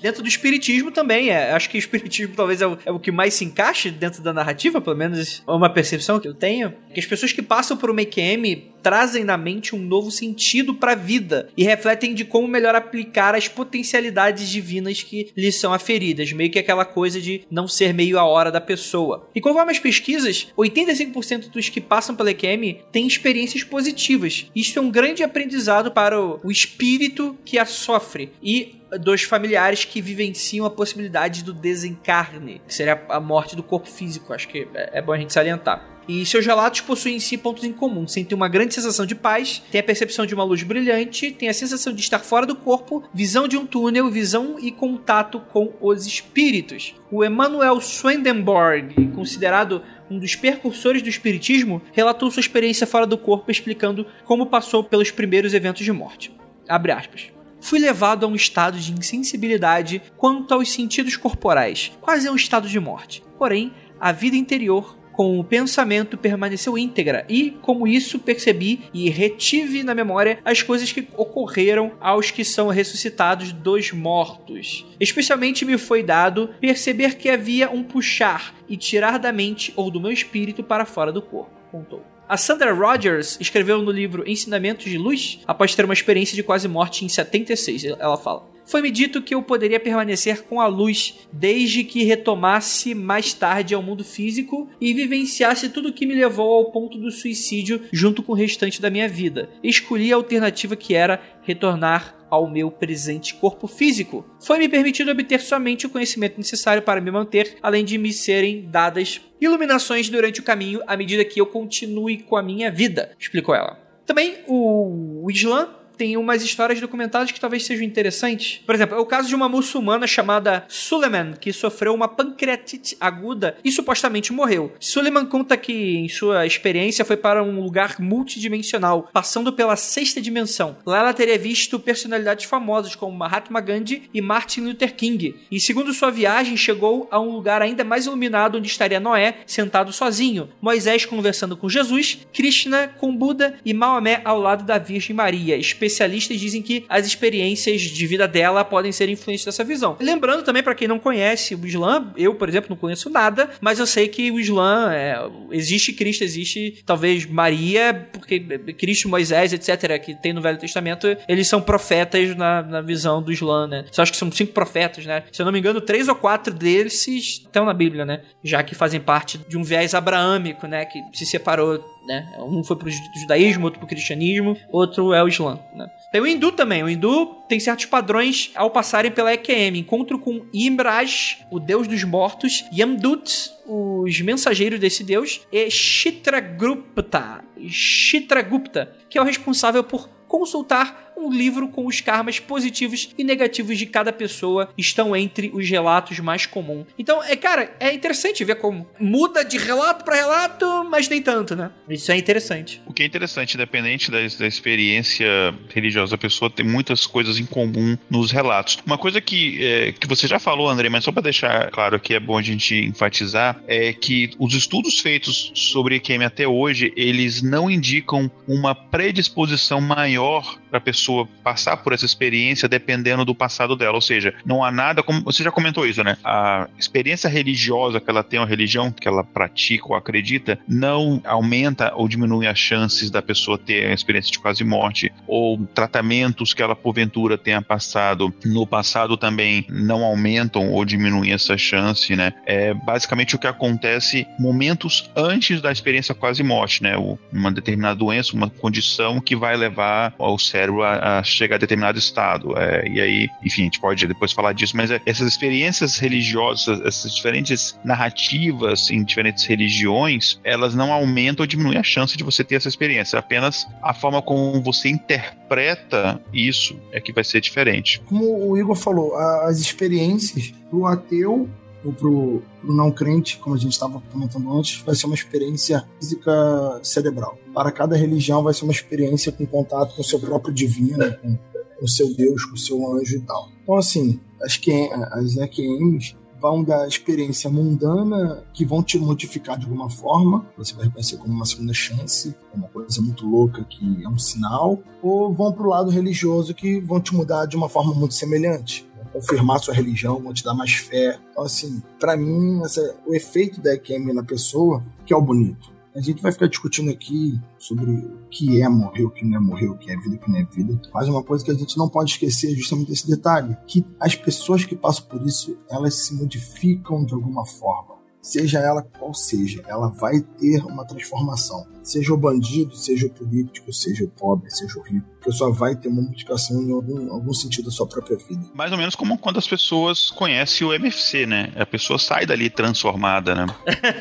Dentro do espiritismo também, é. Acho que o espiritismo talvez é o, é o, que mais se encaixe dentro da narrativa, pelo menos é uma percepção que eu tenho. Que as pessoas que passam por uma EQM trazem na mente um novo sentido para a vida e refletem de como melhor aplicar as potencialidades divinas que lhes são aferidas, meio que aquela coisa de não ser meio a hora da pessoa. E conforme as pesquisas, 85% dos que passam pela EQM têm experiências positivas. Isso é um grande aprendizado para o, o espírito que a sofre e dos familiares que vivenciam a possibilidade do desencarne, que seria a morte do corpo físico. Acho que é, é bom a gente salientar. E seus relatos possuem em si pontos em comum. Sentem uma grande sensação de paz, tem a percepção de uma luz brilhante, tem a sensação de estar fora do corpo, visão de um túnel, visão e contato com os espíritos. O Emanuel Swedenborg, considerado um dos percursores do espiritismo, relatou sua experiência fora do corpo, explicando como passou pelos primeiros eventos de morte. Abre aspas fui levado a um estado de insensibilidade quanto aos sentidos corporais, quase a um estado de morte. Porém, a vida interior com o pensamento permaneceu íntegra e, como isso, percebi e retive na memória as coisas que ocorreram aos que são ressuscitados dos mortos. Especialmente me foi dado perceber que havia um puxar e tirar da mente ou do meu espírito para fora do corpo, contou. A Sandra Rogers escreveu no livro Ensinamentos de Luz, após ter uma experiência de quase morte em 76. Ela fala: Foi-me dito que eu poderia permanecer com a luz desde que retomasse mais tarde ao mundo físico e vivenciasse tudo o que me levou ao ponto do suicídio junto com o restante da minha vida. Escolhi a alternativa que era retornar ao meu presente corpo físico. Foi-me permitido obter somente o conhecimento necessário para me manter, além de me serem dadas iluminações durante o caminho à medida que eu continue com a minha vida, explicou ela. Também o Islã tem umas histórias documentadas que talvez sejam interessantes. Por exemplo, é o caso de uma muçulmana chamada Suleiman, que sofreu uma pancreatite aguda e supostamente morreu. Suleiman conta que, em sua experiência, foi para um lugar multidimensional, passando pela sexta dimensão. Lá ela teria visto personalidades famosas como Mahatma Gandhi e Martin Luther King. E segundo sua viagem, chegou a um lugar ainda mais iluminado onde estaria Noé sentado sozinho, Moisés conversando com Jesus, Krishna com Buda e Maomé ao lado da Virgem Maria, especialistas dizem que as experiências de vida dela podem ser influentes dessa visão. Lembrando também, para quem não conhece o Islã, eu, por exemplo, não conheço nada, mas eu sei que o Islã é, existe Cristo, existe talvez Maria, porque Cristo, Moisés, etc., que tem no Velho Testamento, eles são profetas na, na visão do Islã, né? Só acho que são cinco profetas, né? Se eu não me engano, três ou quatro deles estão na Bíblia, né? Já que fazem parte de um viés abraâmico, né? Que se separou né? Um foi pro judaísmo, outro pro cristianismo, outro é o islã, né? Tem o hindu também. O hindu tem certos padrões ao passarem pela EQM. Encontro com Imraj, o deus dos mortos, Yamdut, os mensageiros desse deus, e Chitragupta, Chitragupta, que é o responsável por consultar um livro com os karmas positivos e negativos de cada pessoa estão entre os relatos mais comuns. Então, é cara, é interessante ver como muda de relato para relato, mas nem tanto, né? Isso é interessante. O que é interessante, independente da, da experiência religiosa, a pessoa tem muitas coisas em comum nos relatos. Uma coisa que, é, que você já falou, André, mas só para deixar claro que é bom a gente enfatizar, é que os estudos feitos sobre EQM até hoje, eles não indicam uma predisposição maior a pessoa pessoa passar por essa experiência dependendo do passado dela. Ou seja, não há nada, como você já comentou isso, né? A experiência religiosa que ela tem, a religião que ela pratica ou acredita, não aumenta ou diminui as chances da pessoa ter a experiência de quase morte, ou tratamentos que ela porventura tenha passado no passado também não aumentam ou diminuem essa chance, né? É basicamente o que acontece momentos antes da experiência quase morte, né? Uma determinada doença, uma condição que vai levar ao cérebro cérebro a, a chegar a determinado estado. É, e aí, enfim, a gente pode depois falar disso, mas é, essas experiências religiosas, essas diferentes narrativas em diferentes religiões, elas não aumentam ou diminuem a chance de você ter essa experiência. Apenas a forma como você interpreta isso é que vai ser diferente. Como o Igor falou, as experiências do ateu ou pro, pro não crente, como a gente estava comentando antes, vai ser uma experiência física cerebral. Para cada religião vai ser uma experiência com contato com o seu próprio divino, com, com o seu Deus, com o seu anjo e tal. Então, assim, as, que, as EQMs vão da experiência mundana que vão te modificar de alguma forma, você vai reconhecer como uma segunda chance, uma coisa muito louca que é um sinal, ou vão para o lado religioso que vão te mudar de uma forma muito semelhante confirmar sua religião, vão te dar mais fé. Então, assim, para mim, essa, o efeito da EQM na pessoa que é o bonito. A gente vai ficar discutindo aqui sobre o que é morrer, o que não é morrer, o que é vida, o que não é vida. Mas uma coisa que a gente não pode esquecer é justamente esse detalhe, que as pessoas que passam por isso, elas se modificam de alguma forma. Seja ela qual seja, ela vai ter uma transformação. Seja o bandido, seja o político, seja o pobre, seja o rico que só vai ter uma modificação em algum, algum sentido da sua própria vida. Mais ou menos como quando as pessoas conhecem o MFC, né? A pessoa sai dali transformada, né?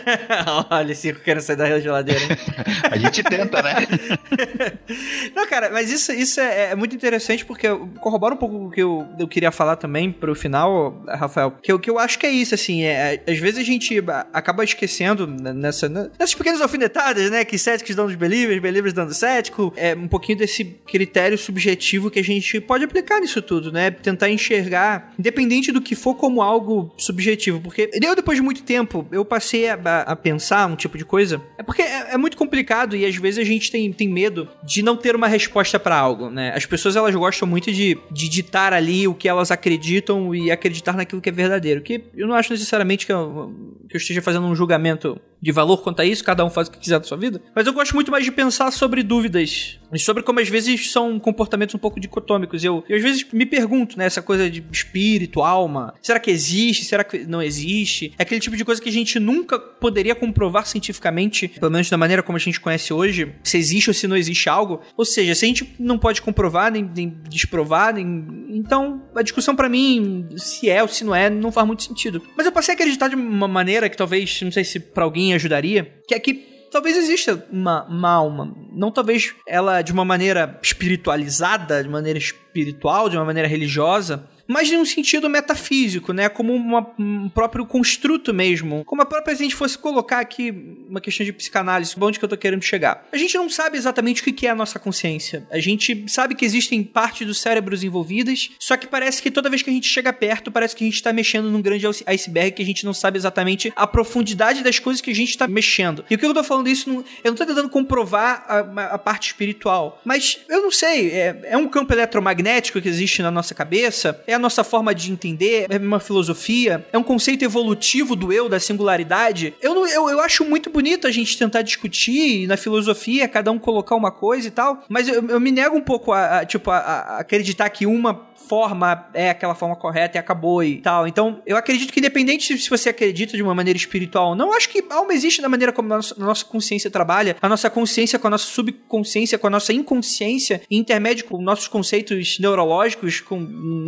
Olha, Cico querendo sair da geladeira. a gente tenta, né? Não, cara, mas isso, isso é, é, muito interessante porque corrobora um pouco o que eu, eu queria falar também pro final, Rafael. Que, que eu acho que é isso, assim, é, às vezes a gente acaba esquecendo nessa, nessas pequenas alfinetadas, né? Que céticos dão dos believers, believers dando cético, é um pouquinho desse critério critério subjetivo que a gente pode aplicar nisso tudo, né? Tentar enxergar, independente do que for, como algo subjetivo. Porque eu, depois de muito tempo, eu passei a, a pensar um tipo de coisa. É porque é, é, muito complicado e às vezes a gente tem, tem medo de não ter uma resposta para algo, né? As pessoas elas gostam muito de, de ditar ali o que elas acreditam e acreditar naquilo que é verdadeiro. Que eu não acho necessariamente que eu, que eu esteja fazendo um julgamento de valor quanto a isso, cada um faz o que quiser da sua vida. Mas eu gosto muito mais de pensar sobre dúvidas e sobre como às vezes são comportamentos um pouco dicotômicos. Eu, eu às vezes me pergunto, né, essa coisa de espírito, alma, será que existe? Será que não existe? É aquele tipo de coisa que a gente nunca poderia comprovar cientificamente, pelo menos da maneira como a gente conhece hoje, se existe ou se não existe algo. Ou seja, se a gente não pode comprovar, nem, nem desprovar, nem... então a discussão para mim, se é ou se não é, não faz muito sentido. Mas eu passei a acreditar de uma maneira que talvez, não sei se para alguém ajudaria, que é que talvez exista uma, uma alma. Não talvez ela de uma maneira espiritualizada, de maneira espiritual, de uma maneira religiosa, mas em um sentido metafísico, né? Como uma, um próprio construto mesmo. Como a própria gente fosse colocar aqui uma questão de psicanálise, onde que eu tô querendo chegar. A gente não sabe exatamente o que é a nossa consciência. A gente sabe que existem partes dos cérebros envolvidas, só que parece que toda vez que a gente chega perto, parece que a gente tá mexendo num grande iceberg que a gente não sabe exatamente a profundidade das coisas que a gente tá mexendo. E o que eu tô falando isso, eu não tô tentando comprovar a, a parte espiritual, mas eu não sei, é, é um campo eletromagnético que existe na nossa cabeça, é a nossa forma de entender, é uma filosofia, é um conceito evolutivo do eu, da singularidade. Eu, não, eu, eu acho muito bonito a gente tentar discutir na filosofia, cada um colocar uma coisa e tal, mas eu, eu me nego um pouco a, a tipo, a, a acreditar que uma forma é aquela forma correta e acabou e tal. Então, eu acredito que independente se você acredita de uma maneira espiritual ou não, acho que alma existe da maneira como a nossa, consciência trabalha, a nossa consciência com a nossa subconsciência, com a nossa inconsciência, intermédio com nossos conceitos neurológicos, com o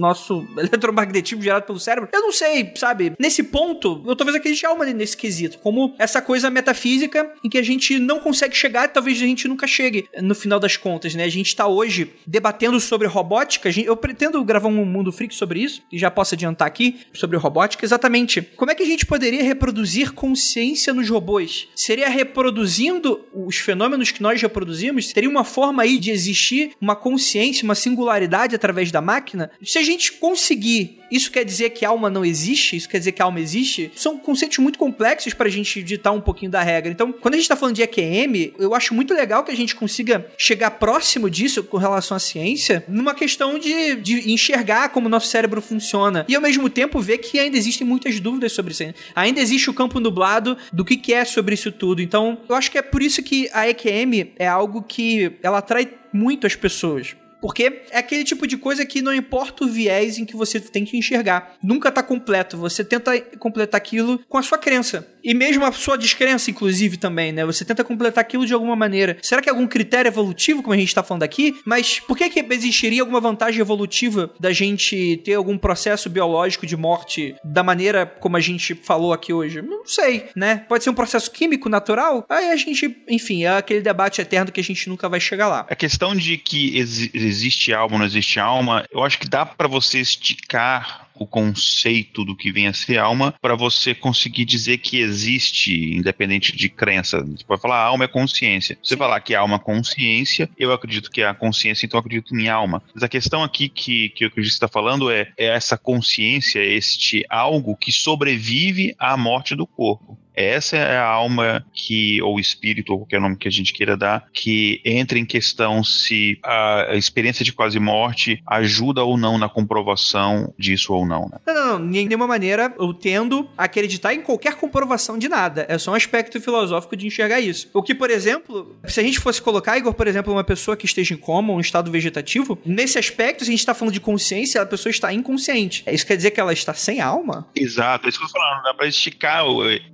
eletromagnetismo gerado pelo cérebro. Eu não sei, sabe? Nesse ponto, eu talvez acredite alma nesse quesito, como essa coisa metafísica em que a gente não consegue chegar talvez a gente nunca chegue no final das contas, né? A gente tá hoje debatendo sobre robótica, eu pretendo gravar um Mundo Freak sobre isso, e já posso adiantar aqui, sobre robótica, exatamente. Como é que a gente poderia reproduzir consciência nos robôs? Seria reproduzindo os fenômenos que nós reproduzimos? Seria uma forma aí de existir uma consciência, uma singularidade através da máquina? Se a gente conseguir isso quer dizer que alma não existe? Isso quer dizer que alma existe? São conceitos muito complexos para a gente ditar um pouquinho da regra. Então, quando a gente está falando de EQM, eu acho muito legal que a gente consiga chegar próximo disso com relação à ciência, numa questão de, de enxergar como o nosso cérebro funciona. E ao mesmo tempo ver que ainda existem muitas dúvidas sobre isso. Ainda existe o campo nublado do que, que é sobre isso tudo. Então, eu acho que é por isso que a EQM é algo que ela atrai muito as pessoas. Porque é aquele tipo de coisa que não importa o viés em que você tem que enxergar. Nunca tá completo. Você tenta completar aquilo com a sua crença. E mesmo a sua descrença, inclusive, também, né? Você tenta completar aquilo de alguma maneira. Será que é algum critério evolutivo, como a gente tá falando aqui? Mas por que, que existiria alguma vantagem evolutiva da gente ter algum processo biológico de morte da maneira como a gente falou aqui hoje? Não sei, né? Pode ser um processo químico natural? Aí a gente, enfim, é aquele debate eterno que a gente nunca vai chegar lá. A questão de que ex existe alma ou não existe alma, eu acho que dá para você esticar o conceito do que vem a ser alma para você conseguir dizer que existe, independente de crença. Você pode falar alma é consciência. Você falar que alma é consciência, eu acredito que é a consciência, então eu acredito em alma. Mas a questão aqui que, que acredito que está falando é, é essa consciência, este algo que sobrevive à morte do corpo. Essa é a alma que, ou espírito, ou qualquer nome que a gente queira dar, que entra em questão se a experiência de quase morte ajuda ou não na comprovação disso ou não. Né? Não, não, não. De nenhuma maneira eu tendo a acreditar em qualquer comprovação de nada. É só um aspecto filosófico de enxergar isso. O que, por exemplo, se a gente fosse colocar, Igor, por exemplo, uma pessoa que esteja em coma, um estado vegetativo, nesse aspecto, se a gente está falando de consciência, a pessoa está inconsciente. Isso quer dizer que ela está sem alma? Exato, é isso que eu tô falando. Dá pra esticar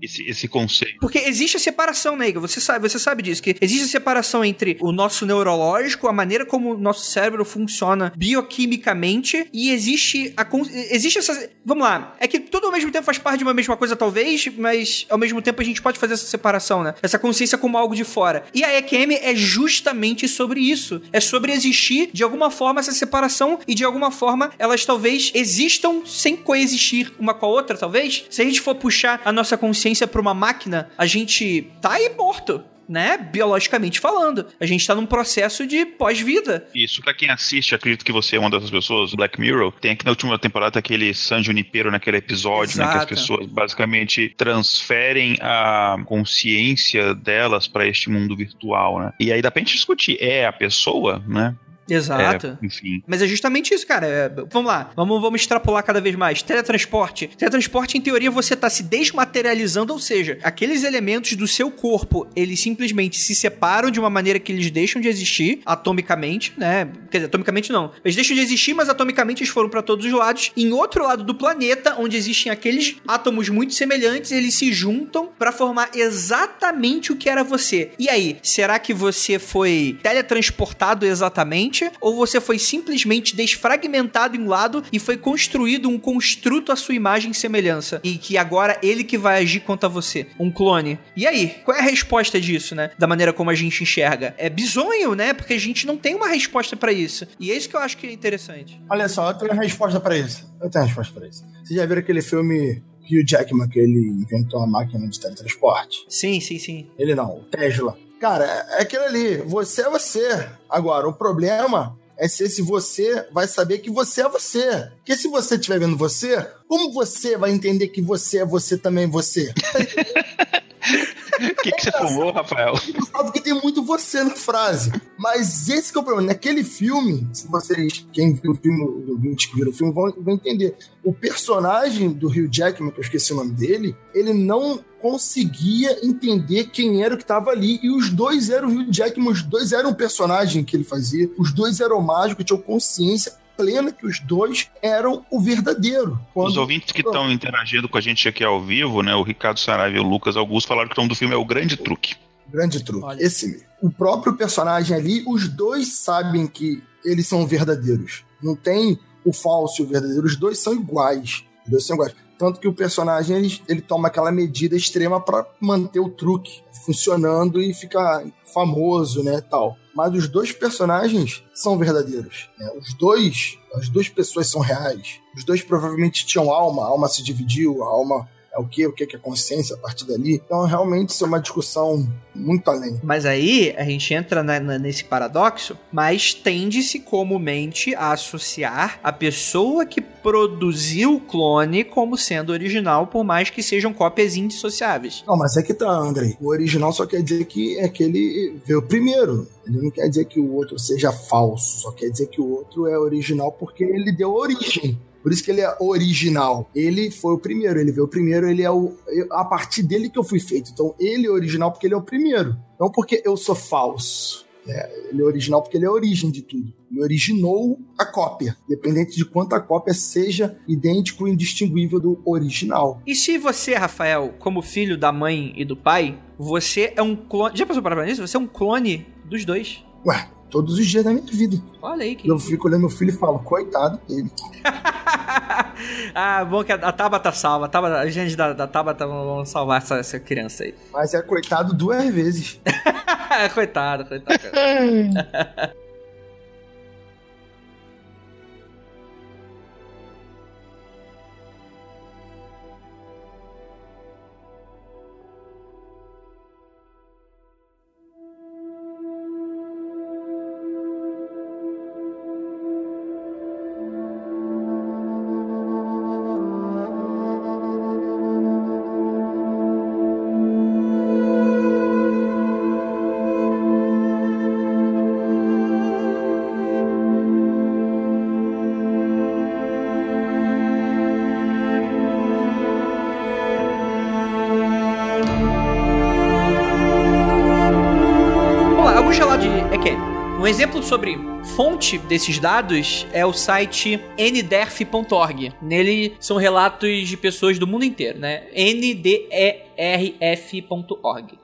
esse, esse conceito. Porque existe a separação, né, Você sabe, você sabe disso, que existe a separação entre o nosso neurológico, a maneira como o nosso cérebro funciona bioquimicamente, e existe a. Existe essa. Vamos lá. É que tudo ao mesmo tempo faz parte de uma mesma coisa, talvez, mas ao mesmo tempo a gente pode fazer essa separação, né? Essa consciência como algo de fora. E a EQM é justamente sobre isso. É sobre existir de alguma forma essa separação e de alguma forma elas talvez existam sem coexistir uma com a outra, talvez. Se a gente for puxar a nossa consciência para uma máquina, a gente tá aí morto né, biologicamente falando. A gente tá num processo de pós-vida. Isso, para quem assiste, acredito que você é uma dessas pessoas, Black Mirror, tem aqui na última temporada aquele San Junipero naquele episódio, né, que as pessoas basicamente transferem a consciência delas para este mundo virtual, né? E aí dá pra gente discutir, é a pessoa, né? Exato. É, enfim. Mas é justamente isso, cara. É, vamos lá, vamos, vamos extrapolar cada vez mais. Teletransporte. Teletransporte, em teoria, você tá se desmaterializando, ou seja, aqueles elementos do seu corpo, eles simplesmente se separam de uma maneira que eles deixam de existir atomicamente, né? Quer dizer, atomicamente não. Eles deixam de existir, mas atomicamente eles foram para todos os lados. Em outro lado do planeta, onde existem aqueles átomos muito semelhantes, eles se juntam para formar exatamente o que era você. E aí, será que você foi teletransportado exatamente? Ou você foi simplesmente desfragmentado em um lado e foi construído um construto à sua imagem e semelhança. E que agora ele que vai agir contra você. Um clone. E aí? Qual é a resposta disso, né? Da maneira como a gente enxerga. É bizonho, né? Porque a gente não tem uma resposta para isso. E é isso que eu acho que é interessante. Olha só, eu tenho uma resposta para isso. Eu tenho uma resposta para isso. Vocês já viram aquele filme Hugh Jackman, que ele inventou a máquina de teletransporte? Sim, sim, sim. Ele não, o Tesla. Cara, é aquilo ali. Você é você. Agora, o problema é se você vai saber que você é você. Porque se você estiver vendo você, como você vai entender que você é você também você? O que, que você fumou, Rafael? Porque tem muito você na frase. Mas esse que é o problema. Naquele filme, se vocês, quem viu o filme, ouvintes que viram o filme, vão, vão entender. O personagem do Hugh Jackman, que eu esqueci o nome dele, ele não conseguia entender quem era o que estava ali. E os dois eram o Hugh Jackman, os dois eram o personagem que ele fazia, os dois eram mágicos, tinham consciência plena que os dois eram o verdadeiro. Quando... Os ouvintes que estão interagindo com a gente aqui ao vivo, né? O Ricardo Saraiva e o Lucas Augusto falaram que o nome do filme é O Grande Truque. Grande truque. Olha. Esse mesmo. O próprio personagem ali, os dois sabem que eles são verdadeiros. Não tem o falso e o verdadeiro. Os dois são iguais. Os dois são iguais. Tanto que o personagem ele, ele toma aquela medida extrema para manter o truque funcionando e ficar famoso, né, tal. Mas os dois personagens são verdadeiros. Né? Os dois, as duas pessoas são reais. Os dois provavelmente tinham alma, a alma se dividiu, a alma é o que, o que é consciência a partir dali. Então, realmente, isso é uma discussão muito além. Mas aí a gente entra na, na, nesse paradoxo, mas tende-se comumente a associar a pessoa que produziu o clone como sendo original, por mais que sejam cópias indissociáveis. Não, mas é que tá, Andrei. O original só quer dizer que é que ele veio primeiro. Ele não quer dizer que o outro seja falso, só quer dizer que o outro é original porque ele deu origem. Por isso que ele é original. Ele foi o primeiro, ele veio o primeiro, ele é o. A partir dele que eu fui feito. Então, ele é original porque ele é o primeiro. Não porque eu sou falso. É, ele é original porque ele é a origem de tudo. Ele originou a cópia, independente de quanto a cópia seja idêntico e indistinguível do original. E se você, Rafael, como filho da mãe e do pai, você é um clone. Já passou para nisso? Você é um clone dos dois. Ué, todos os dias da minha vida. Olha aí que. Eu fico olhando meu filho e falo, coitado dele. ah, bom que a, a Tabata salva. A, Tabata, a gente da, da Tabata vão salvar essa, essa criança aí. Mas é coitado duas vezes. coitado, coitado. fonte desses dados é o site nderf.org. Nele são relatos de pessoas do mundo inteiro, né? nderf.org,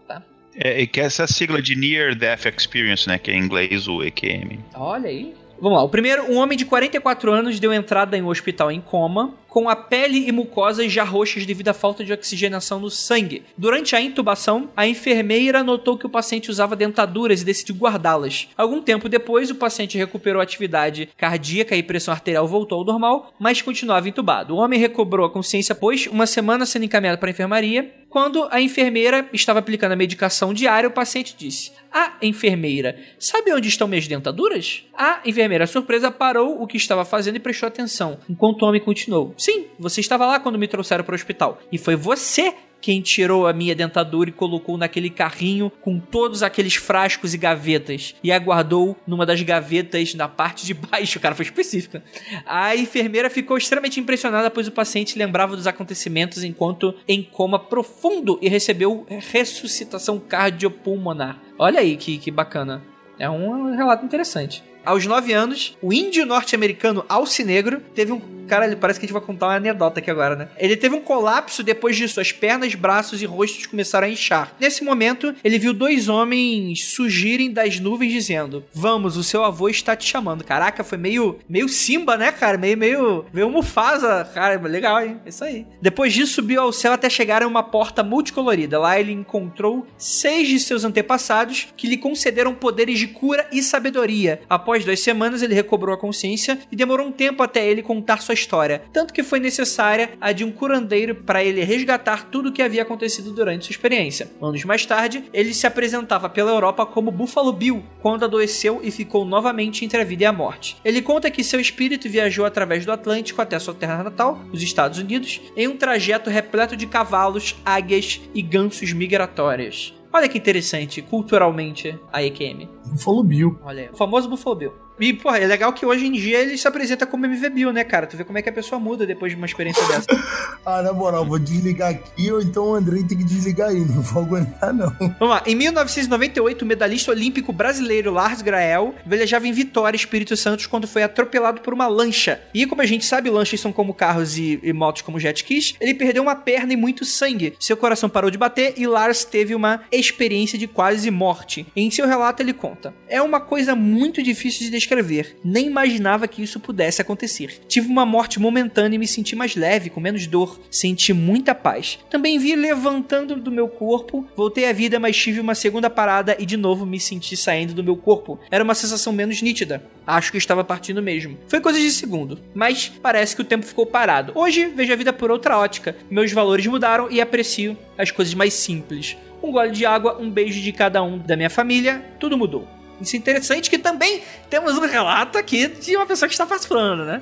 tá? É, que é essa sigla de Near Death Experience, né? Que é em inglês o EQM. Olha aí. Vamos lá. O primeiro, um homem de 44 anos deu entrada em um hospital em coma com a pele e mucosas já roxas devido à falta de oxigenação no sangue. Durante a intubação, a enfermeira notou que o paciente usava dentaduras e decidiu guardá-las. Algum tempo depois, o paciente recuperou a atividade cardíaca e pressão arterial voltou ao normal, mas continuava entubado. O homem recobrou a consciência após uma semana sendo encaminhado para a enfermaria. Quando a enfermeira estava aplicando a medicação diária, o paciente disse: A enfermeira, sabe onde estão minhas dentaduras? A enfermeira, surpresa, parou o que estava fazendo e prestou atenção, enquanto o homem continuou: Sim, você estava lá quando me trouxeram para o hospital. E foi você quem tirou a minha dentadura e colocou naquele carrinho com todos aqueles frascos e gavetas e aguardou numa das gavetas na parte de baixo. O cara foi específico. A enfermeira ficou extremamente impressionada, pois o paciente lembrava dos acontecimentos enquanto em coma profundo e recebeu ressuscitação cardiopulmonar. Olha aí que, que bacana. É um relato interessante. Aos 9 anos, o índio norte-americano Alcinegro teve um Cara, parece que a gente vai contar uma anedota aqui agora, né? Ele teve um colapso depois disso. As pernas, braços e rostos começaram a inchar. Nesse momento, ele viu dois homens surgirem das nuvens dizendo: Vamos, o seu avô está te chamando. Caraca, foi meio, meio Simba, né, cara? Meio, meio, meio Mufasa. Cara, legal, hein? Isso aí. Depois disso, subiu ao céu até chegar a uma porta multicolorida. Lá ele encontrou seis de seus antepassados que lhe concederam poderes de cura e sabedoria. Após duas semanas, ele recobrou a consciência e demorou um tempo até ele contar sua história, tanto que foi necessária a de um curandeiro para ele resgatar tudo o que havia acontecido durante sua experiência. Anos mais tarde, ele se apresentava pela Europa como Buffalo Bill, quando adoeceu e ficou novamente entre a vida e a morte. Ele conta que seu espírito viajou através do Atlântico até sua terra natal, os Estados Unidos, em um trajeto repleto de cavalos, águias e gansos migratórios. Olha que interessante, culturalmente, a EQM. Buffalo Bill. Olha, o famoso Buffalo Bill. E, porra, é legal que hoje em dia ele se apresenta como MV Bill, né, cara? Tu vê como é que a pessoa muda depois de uma experiência dessa. ah, na moral, vou desligar aqui ou então o Andrei tem que desligar aí. Não vou aguentar, não. Vamos lá. Em 1998, o medalhista olímpico brasileiro Lars Grael velejava em Vitória, Espírito Santo, quando foi atropelado por uma lancha. E como a gente sabe, lanchas são como carros e, e motos como jet skis. Ele perdeu uma perna e muito sangue. Seu coração parou de bater e Lars teve uma experiência de quase morte. Em seu relato, ele conta: É uma coisa muito difícil de descrever. Nem imaginava que isso pudesse acontecer. Tive uma morte momentânea e me senti mais leve, com menos dor. Senti muita paz. Também vi levantando do meu corpo, voltei à vida, mas tive uma segunda parada e de novo me senti saindo do meu corpo. Era uma sensação menos nítida. Acho que estava partindo mesmo. Foi coisa de segundo, mas parece que o tempo ficou parado. Hoje vejo a vida por outra ótica. Meus valores mudaram e aprecio as coisas mais simples. Um gole de água, um beijo de cada um da minha família, tudo mudou. Isso é interessante que também temos um relato aqui de uma pessoa que está participando, né?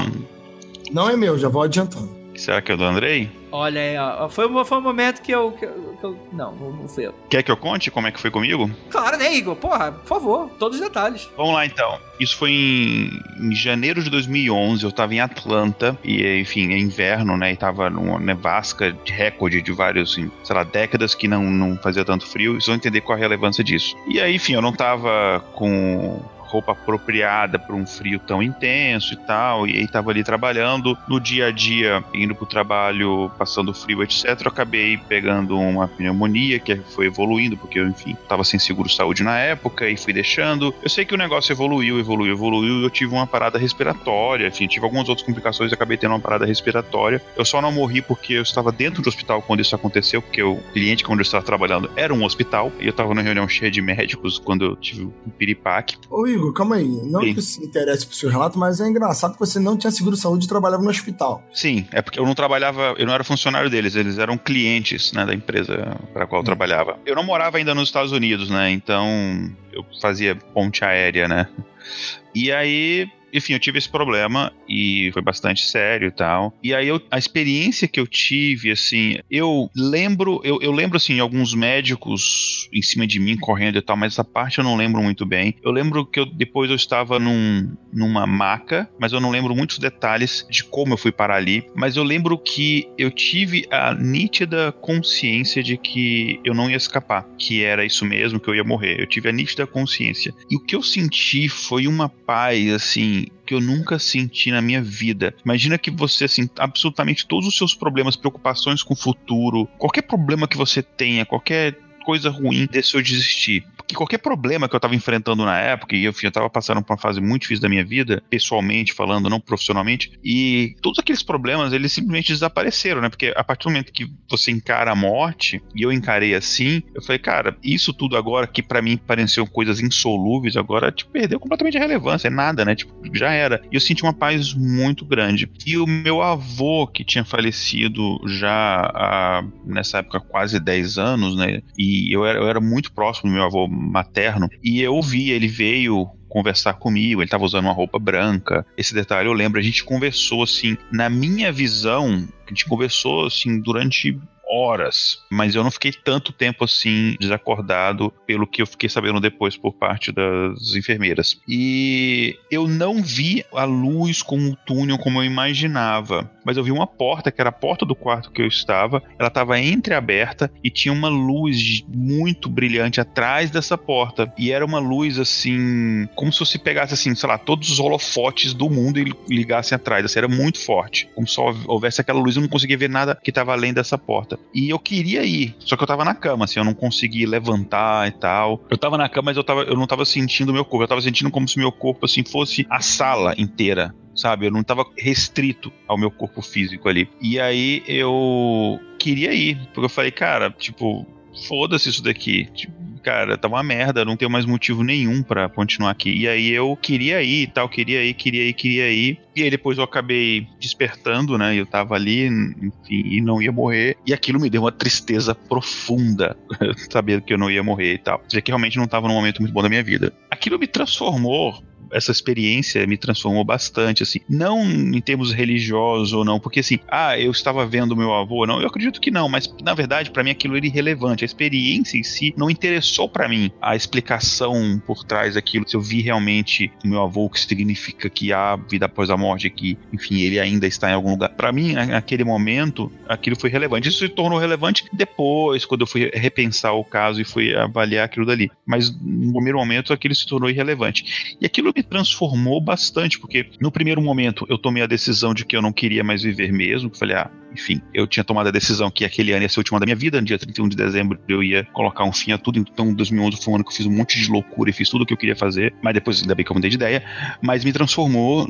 não é meu, já vou adiantando. Será que é o do Andrei? Olha aí, ó. Foi, foi um momento que eu, que eu, que eu. Não, não fui eu. Quer que eu conte como é que foi comigo? Claro, né, Igor? Porra, por favor, todos os detalhes. Vamos lá então. Isso foi em, em janeiro de 2011. Eu tava em Atlanta e, enfim, é inverno, né? E tava numa nevasca de recorde de vários, assim, sei lá, décadas que não, não fazia tanto frio. Vocês vão entender qual a relevância disso. E aí, enfim, eu não tava com roupa apropriada para um frio tão intenso e tal, e aí tava ali trabalhando no dia a dia, indo pro trabalho, passando frio, etc. Eu acabei pegando uma pneumonia que foi evoluindo, porque eu, enfim, tava sem seguro saúde na época e fui deixando. Eu sei que o negócio evoluiu, evoluiu, evoluiu, eu tive uma parada respiratória, enfim, tive algumas outras complicações e acabei tendo uma parada respiratória. Eu só não morri porque eu estava dentro do hospital quando isso aconteceu, porque o cliente onde eu estava trabalhando era um hospital, e eu estava numa reunião cheia de médicos quando eu tive um piripaque. Oi, calma aí. Não Sim. que se interesse pro seu relato, mas é engraçado que você não tinha seguro saúde e trabalhava no hospital. Sim, é porque eu não trabalhava, eu não era funcionário deles, eles eram clientes, né, da empresa para qual eu hum. trabalhava. Eu não morava ainda nos Estados Unidos, né? Então eu fazia ponte aérea, né? E aí enfim, eu tive esse problema e foi bastante sério e tal. E aí eu, a experiência que eu tive, assim, eu lembro, eu, eu lembro assim, alguns médicos em cima de mim correndo e tal, mas essa parte eu não lembro muito bem. Eu lembro que eu, depois eu estava num, numa maca, mas eu não lembro muitos detalhes de como eu fui parar ali. Mas eu lembro que eu tive a nítida consciência de que eu não ia escapar, que era isso mesmo, que eu ia morrer. Eu tive a nítida consciência. E o que eu senti foi uma paz, assim, que eu nunca senti na minha vida. Imagina que você, assim, absolutamente todos os seus problemas, preocupações com o futuro, qualquer problema que você tenha, qualquer coisa ruim deixou de existir que qualquer problema que eu estava enfrentando na época, e eu, eu tava passando por uma fase muito difícil da minha vida, pessoalmente falando, não profissionalmente, e todos aqueles problemas, eles simplesmente desapareceram, né? Porque a partir do momento que você encara a morte, e eu encarei assim, eu falei, cara, isso tudo agora que para mim pareciam coisas insolúveis, agora, tipo, perdeu completamente a relevância, é nada, né? Tipo, já era. E eu senti uma paz muito grande. E o meu avô, que tinha falecido já há, nessa época, quase 10 anos, né? E eu era, eu era muito próximo do meu avô materno, e eu vi, ele veio conversar comigo, ele estava usando uma roupa branca. Esse detalhe eu lembro, a gente conversou assim, na minha visão, a gente conversou assim durante horas, mas eu não fiquei tanto tempo assim desacordado pelo que eu fiquei sabendo depois por parte das enfermeiras. E eu não vi a luz com o túnel como eu imaginava, mas eu vi uma porta que era a porta do quarto que eu estava, ela estava entreaberta e tinha uma luz muito brilhante atrás dessa porta. E era uma luz assim, como se você pegasse assim, sei lá, todos os holofotes do mundo e ligassem atrás, assim, era muito forte. Como se houvesse aquela luz, eu não conseguia ver nada que estava além dessa porta. E eu queria ir, só que eu tava na cama, assim, eu não conseguia levantar e tal. Eu tava na cama, mas eu, tava, eu não tava sentindo meu corpo, eu tava sentindo como se meu corpo, assim, fosse a sala inteira sabe? Eu não tava restrito ao meu corpo físico ali. E aí eu queria ir, porque eu falei, cara, tipo, foda-se isso daqui. Tipo, cara, tá uma merda, não tenho mais motivo nenhum para continuar aqui. E aí eu queria ir e tal, queria ir, queria ir, queria ir. E aí depois eu acabei despertando, né? Eu tava ali, enfim, e não ia morrer. E aquilo me deu uma tristeza profunda, sabendo que eu não ia morrer e tal. Já que realmente não tava num momento muito bom da minha vida. Aquilo me transformou essa experiência me transformou bastante, assim. Não em termos religiosos ou não, porque assim, ah, eu estava vendo meu avô, não, eu acredito que não, mas na verdade, para mim aquilo era irrelevante. A experiência em si não interessou para mim a explicação por trás daquilo, se eu vi realmente o meu avô, o que significa que há vida após a morte, que, enfim, ele ainda está em algum lugar. Para mim, naquele momento, aquilo foi relevante. Isso se tornou relevante depois, quando eu fui repensar o caso e fui avaliar aquilo dali. Mas no primeiro momento, aquilo se tornou irrelevante. E aquilo me transformou bastante, porque no primeiro momento eu tomei a decisão de que eu não queria mais viver mesmo, falei, ah, enfim, eu tinha tomado a decisão que aquele ano ia ser o último da minha vida, no dia 31 de dezembro eu ia colocar um fim a tudo, então 2011 foi um ano que eu fiz um monte de loucura e fiz tudo o que eu queria fazer, mas depois ainda bem que eu mudei de ideia, mas me transformou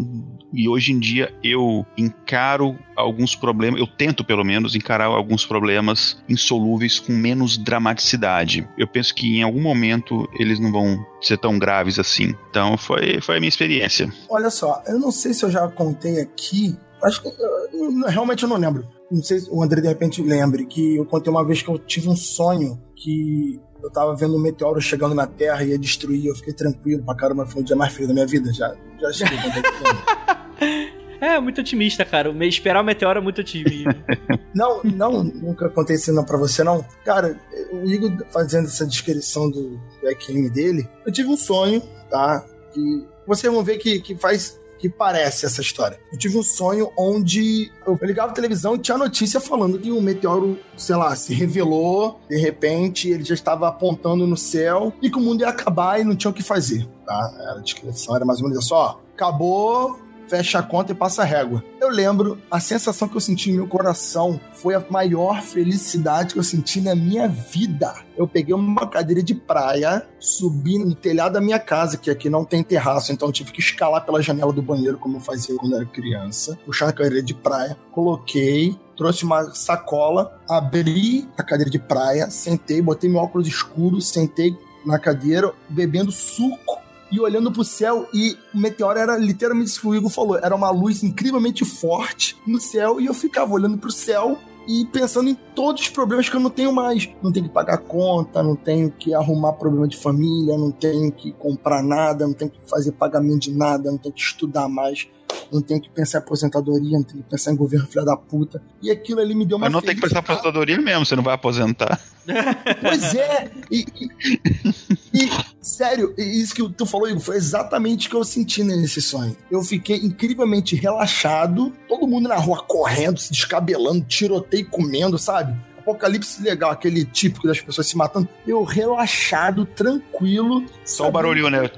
e hoje em dia eu encaro alguns problemas, eu tento pelo menos encarar alguns problemas insolúveis com menos dramaticidade. Eu penso que em algum momento eles não vão ser tão graves assim. Então foi, foi a minha experiência. Olha só, eu não sei se eu já contei aqui, acho que eu, realmente eu não lembro. Não sei se o André de repente lembre que eu contei uma vez que eu tive um sonho que eu tava vendo um meteoro chegando na Terra e ia destruir, eu fiquei tranquilo pra caramba, foi o dia mais feliz da minha vida, já, já cheguei. É, muito otimista, cara. Esperar o meteoro é muito otimista. não, não, nunca aconteceu não pra você, não. Cara, o Igor fazendo essa descrição do EQM dele, eu tive um sonho, tá? Que vocês vão ver que, que faz que parece essa história. Eu tive um sonho onde eu ligava a televisão e tinha notícia falando que um meteoro, sei lá, se revelou, de repente ele já estava apontando no céu e que o mundo ia acabar e não tinha o que fazer, tá? A descrição era mais ou menos só, acabou, fecha a conta e passa a régua. Eu lembro, a sensação que eu senti no meu coração foi a maior felicidade que eu senti na minha vida. Eu peguei uma cadeira de praia, subi no telhado da minha casa, que aqui não tem terraço, então tive que escalar pela janela do banheiro, como eu fazia quando era criança, puxar a cadeira de praia, coloquei, trouxe uma sacola, abri a cadeira de praia, sentei, botei meu óculos escuro, sentei na cadeira, bebendo suco e olhando pro céu e o meteoro era literalmente isso que o Igor falou, era uma luz incrivelmente forte no céu e eu ficava olhando pro céu e pensando em todos os problemas que eu não tenho mais. Não tenho que pagar conta, não tenho que arrumar problema de família, não tenho que comprar nada, não tenho que fazer pagamento de nada, não tenho que estudar mais não tenho que pensar em aposentadoria, não tenho que pensar em governo filha da puta. E aquilo ali me deu uma Mas não tem que pensar em aposentadoria mesmo, você não vai aposentar. Pois é, e, e, e, sério, isso que tu falou, Igor, foi exatamente o que eu senti nesse sonho. Eu fiquei incrivelmente relaxado, todo mundo na rua correndo, se descabelando, tiroteio comendo, sabe? apocalipse legal, aquele típico das pessoas se matando. Eu relaxado, tranquilo. Só o barulho, né?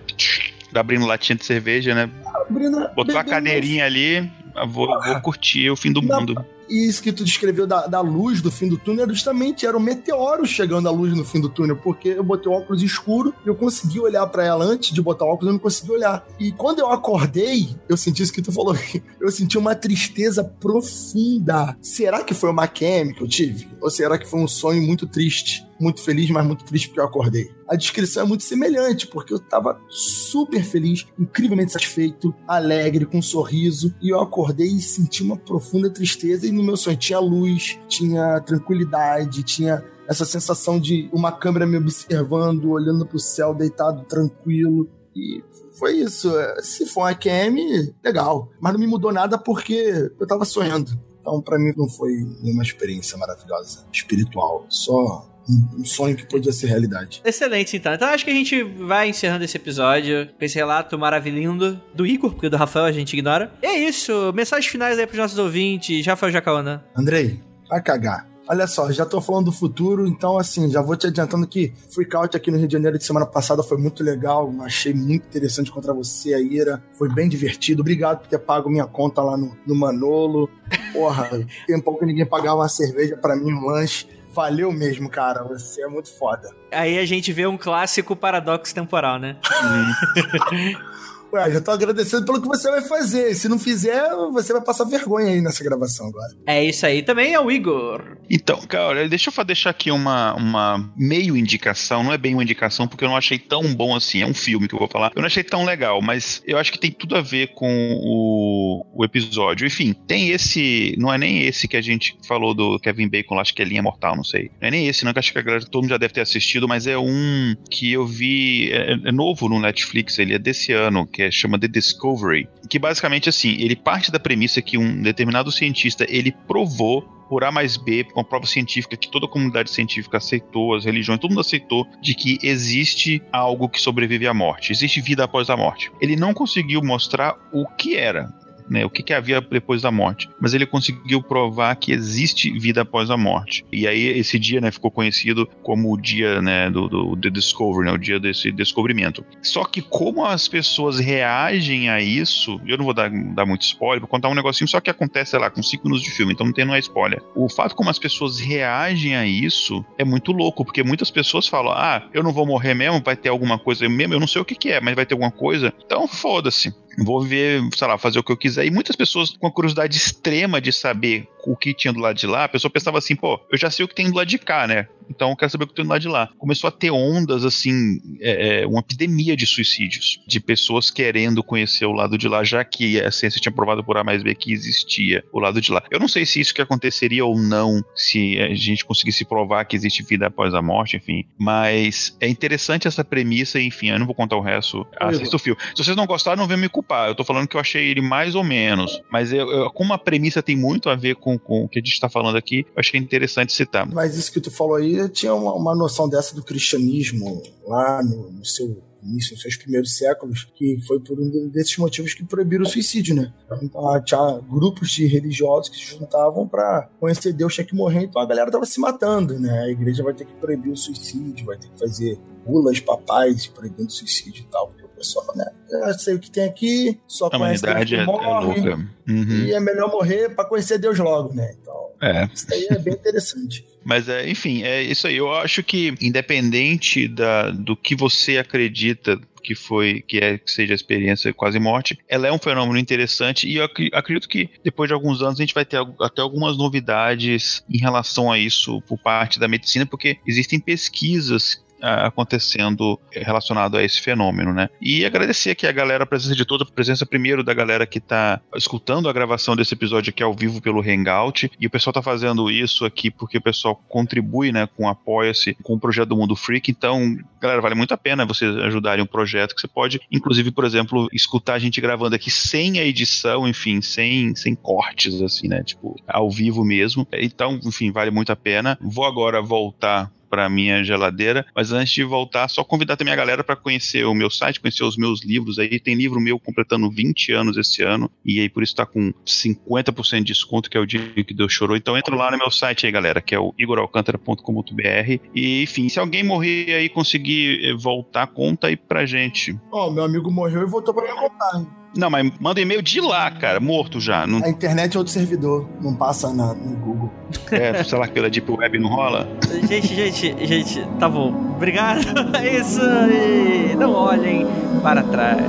Abrindo latinha de cerveja, né? Abrindo, Botou a cadeirinha ali, vou, vou curtir o fim do mundo. E isso que tu descreveu da, da luz do fim do túnel, justamente era o meteoro chegando à luz no fim do túnel, porque eu botei o óculos escuro e eu consegui olhar para ela antes de botar o óculos, eu não consegui olhar. E quando eu acordei, eu senti isso que tu falou, eu senti uma tristeza profunda. Será que foi uma QM que eu tive? Ou será que foi um sonho muito triste? Muito feliz, mas muito triste porque eu acordei. A descrição é muito semelhante, porque eu tava super feliz, incrivelmente satisfeito, alegre, com um sorriso, e eu acordei e senti uma profunda tristeza, e no meu sonho tinha luz, tinha tranquilidade, tinha essa sensação de uma câmera me observando, olhando pro céu, deitado, tranquilo. E foi isso. Se for uma QM, legal. Mas não me mudou nada porque eu tava sonhando. Então, para mim, não foi nenhuma experiência maravilhosa, espiritual. Só um sonho que podia ser realidade. Excelente, então. Então acho que a gente vai encerrando esse episódio com esse relato maravilhoso do Igor, porque do Rafael a gente ignora. E é isso. Mensagens finais aí pros nossos ouvintes. Rafael Jacaona. Andrei, vai cagar. Olha só, já tô falando do futuro, então assim, já vou te adiantando que Freak Out aqui no Rio de Janeiro de semana passada foi muito legal, achei muito interessante contra você, a Ira, foi bem divertido. Obrigado por ter pago minha conta lá no, no Manolo. Porra, tem pouco que ninguém pagava uma cerveja para mim, um lanche. Valeu mesmo, cara. Você é muito foda. Aí a gente vê um clássico paradoxo temporal, né? Ué, já tô agradecendo pelo que você vai fazer. Se não fizer, você vai passar vergonha aí nessa gravação agora. É isso aí. Também é o Igor. Então, cara, deixa eu deixar aqui uma, uma meio indicação. Não é bem uma indicação, porque eu não achei tão bom assim. É um filme que eu vou falar. Eu não achei tão legal, mas eu acho que tem tudo a ver com o, o episódio. Enfim, tem esse. Não é nem esse que a gente falou do Kevin Bacon, acho que é Linha Mortal, não sei. Não é nem esse, não, que acho que a galera, todo mundo já deve ter assistido, mas é um que eu vi. É, é novo no Netflix, ele é desse ano, que é, chama The Discovery, que basicamente assim, ele parte da premissa que um determinado cientista, ele provou por A mais B, com a prova científica que toda a comunidade científica aceitou, as religiões, todo mundo aceitou, de que existe algo que sobrevive à morte, existe vida após a morte. Ele não conseguiu mostrar o que era né, o que, que havia depois da morte. Mas ele conseguiu provar que existe vida após a morte. E aí esse dia né, ficou conhecido como o dia né, do, do The Discovery, né, o dia desse descobrimento. Só que como as pessoas reagem a isso, eu não vou dar, dar muito spoiler, vou contar um negocinho só que acontece, sei lá, com 5 minutos de filme, então não tem não é spoiler. O fato como as pessoas reagem a isso é muito louco, porque muitas pessoas falam, ah, eu não vou morrer mesmo, vai ter alguma coisa mesmo, eu não sei o que, que é, mas vai ter alguma coisa, então foda-se vou ver, sei lá, fazer o que eu quiser. E muitas pessoas com a curiosidade extrema de saber o que tinha do lado de lá, a pessoa pensava assim, pô, eu já sei o que tem do lado de cá, né? Então eu quero saber o que tem do lado de lá. Começou a ter ondas, assim, é, é, uma epidemia de suicídios, de pessoas querendo conhecer o lado de lá, já que a ciência tinha provado por A mais B que existia o lado de lá. Eu não sei se isso que aconteceria ou não, se a gente conseguisse provar que existe vida após a morte, enfim. Mas é interessante essa premissa, enfim, eu não vou contar o resto. Assista o filme. Se vocês não gostaram, não venham me culpar. Eu tô falando que eu achei ele mais ou menos. Mas eu, eu, como a premissa tem muito a ver com, com o que a gente tá falando aqui, eu achei interessante citar. Mas isso que tu falou aí, tinha uma, uma noção dessa do cristianismo lá no, no seu início, nos seus primeiros séculos, que foi por um desses motivos que proibiram o suicídio, né? Então tinha grupos de religiosos que se juntavam para conhecer Deus tinha que morrer, então a galera tava se matando, né? A igreja vai ter que proibir o suicídio, vai ter que fazer bulas papais proibindo o suicídio e tal, pessoal, né? Eu sei o que tem aqui, só A conhece humanidade é, é morre, louca. Uhum. e é melhor morrer para conhecer Deus logo, né? Então, É. isso aí é bem interessante. Mas é, enfim, é isso aí. Eu acho que independente da, do que você acredita que foi que é que seja a experiência quase morte, ela é um fenômeno interessante e eu acri- acredito que depois de alguns anos a gente vai ter até algumas novidades em relação a isso por parte da medicina, porque existem pesquisas acontecendo relacionado a esse fenômeno, né? E agradecer aqui a galera, a presença de toda, a presença primeiro da galera que tá escutando a gravação desse episódio aqui ao vivo pelo Hangout, e o pessoal tá fazendo isso aqui porque o pessoal contribui, né, com apoia-se com o projeto do Mundo Freak, então, galera, vale muito a pena vocês ajudarem o projeto, que você pode, inclusive, por exemplo, escutar a gente gravando aqui sem a edição, enfim, sem, sem cortes, assim, né, tipo, ao vivo mesmo, então, enfim, vale muito a pena. Vou agora voltar para minha geladeira. Mas antes de voltar, só convidar também a galera para conhecer o meu site, conhecer os meus livros aí. Tem livro meu completando 20 anos esse ano e aí por isso tá com 50% de desconto, que é o dia que Deus chorou. Então entra lá no meu site aí, galera, que é o igoralcantara.com.br. E enfim, se alguém morrer aí conseguir eh, voltar, conta aí pra gente. Ó, meu amigo morreu e voltou para me contar. Não, mas manda um e-mail de lá, cara, morto já. Não, A internet é outro servidor, não passa na, no Google. é, sei lá, pela Deep Web não rola. Gente, gente, gente, tá bom. Obrigado. É isso aí. Não olhem para trás.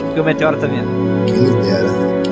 Porque o meteoro tá vindo. Quem me dera.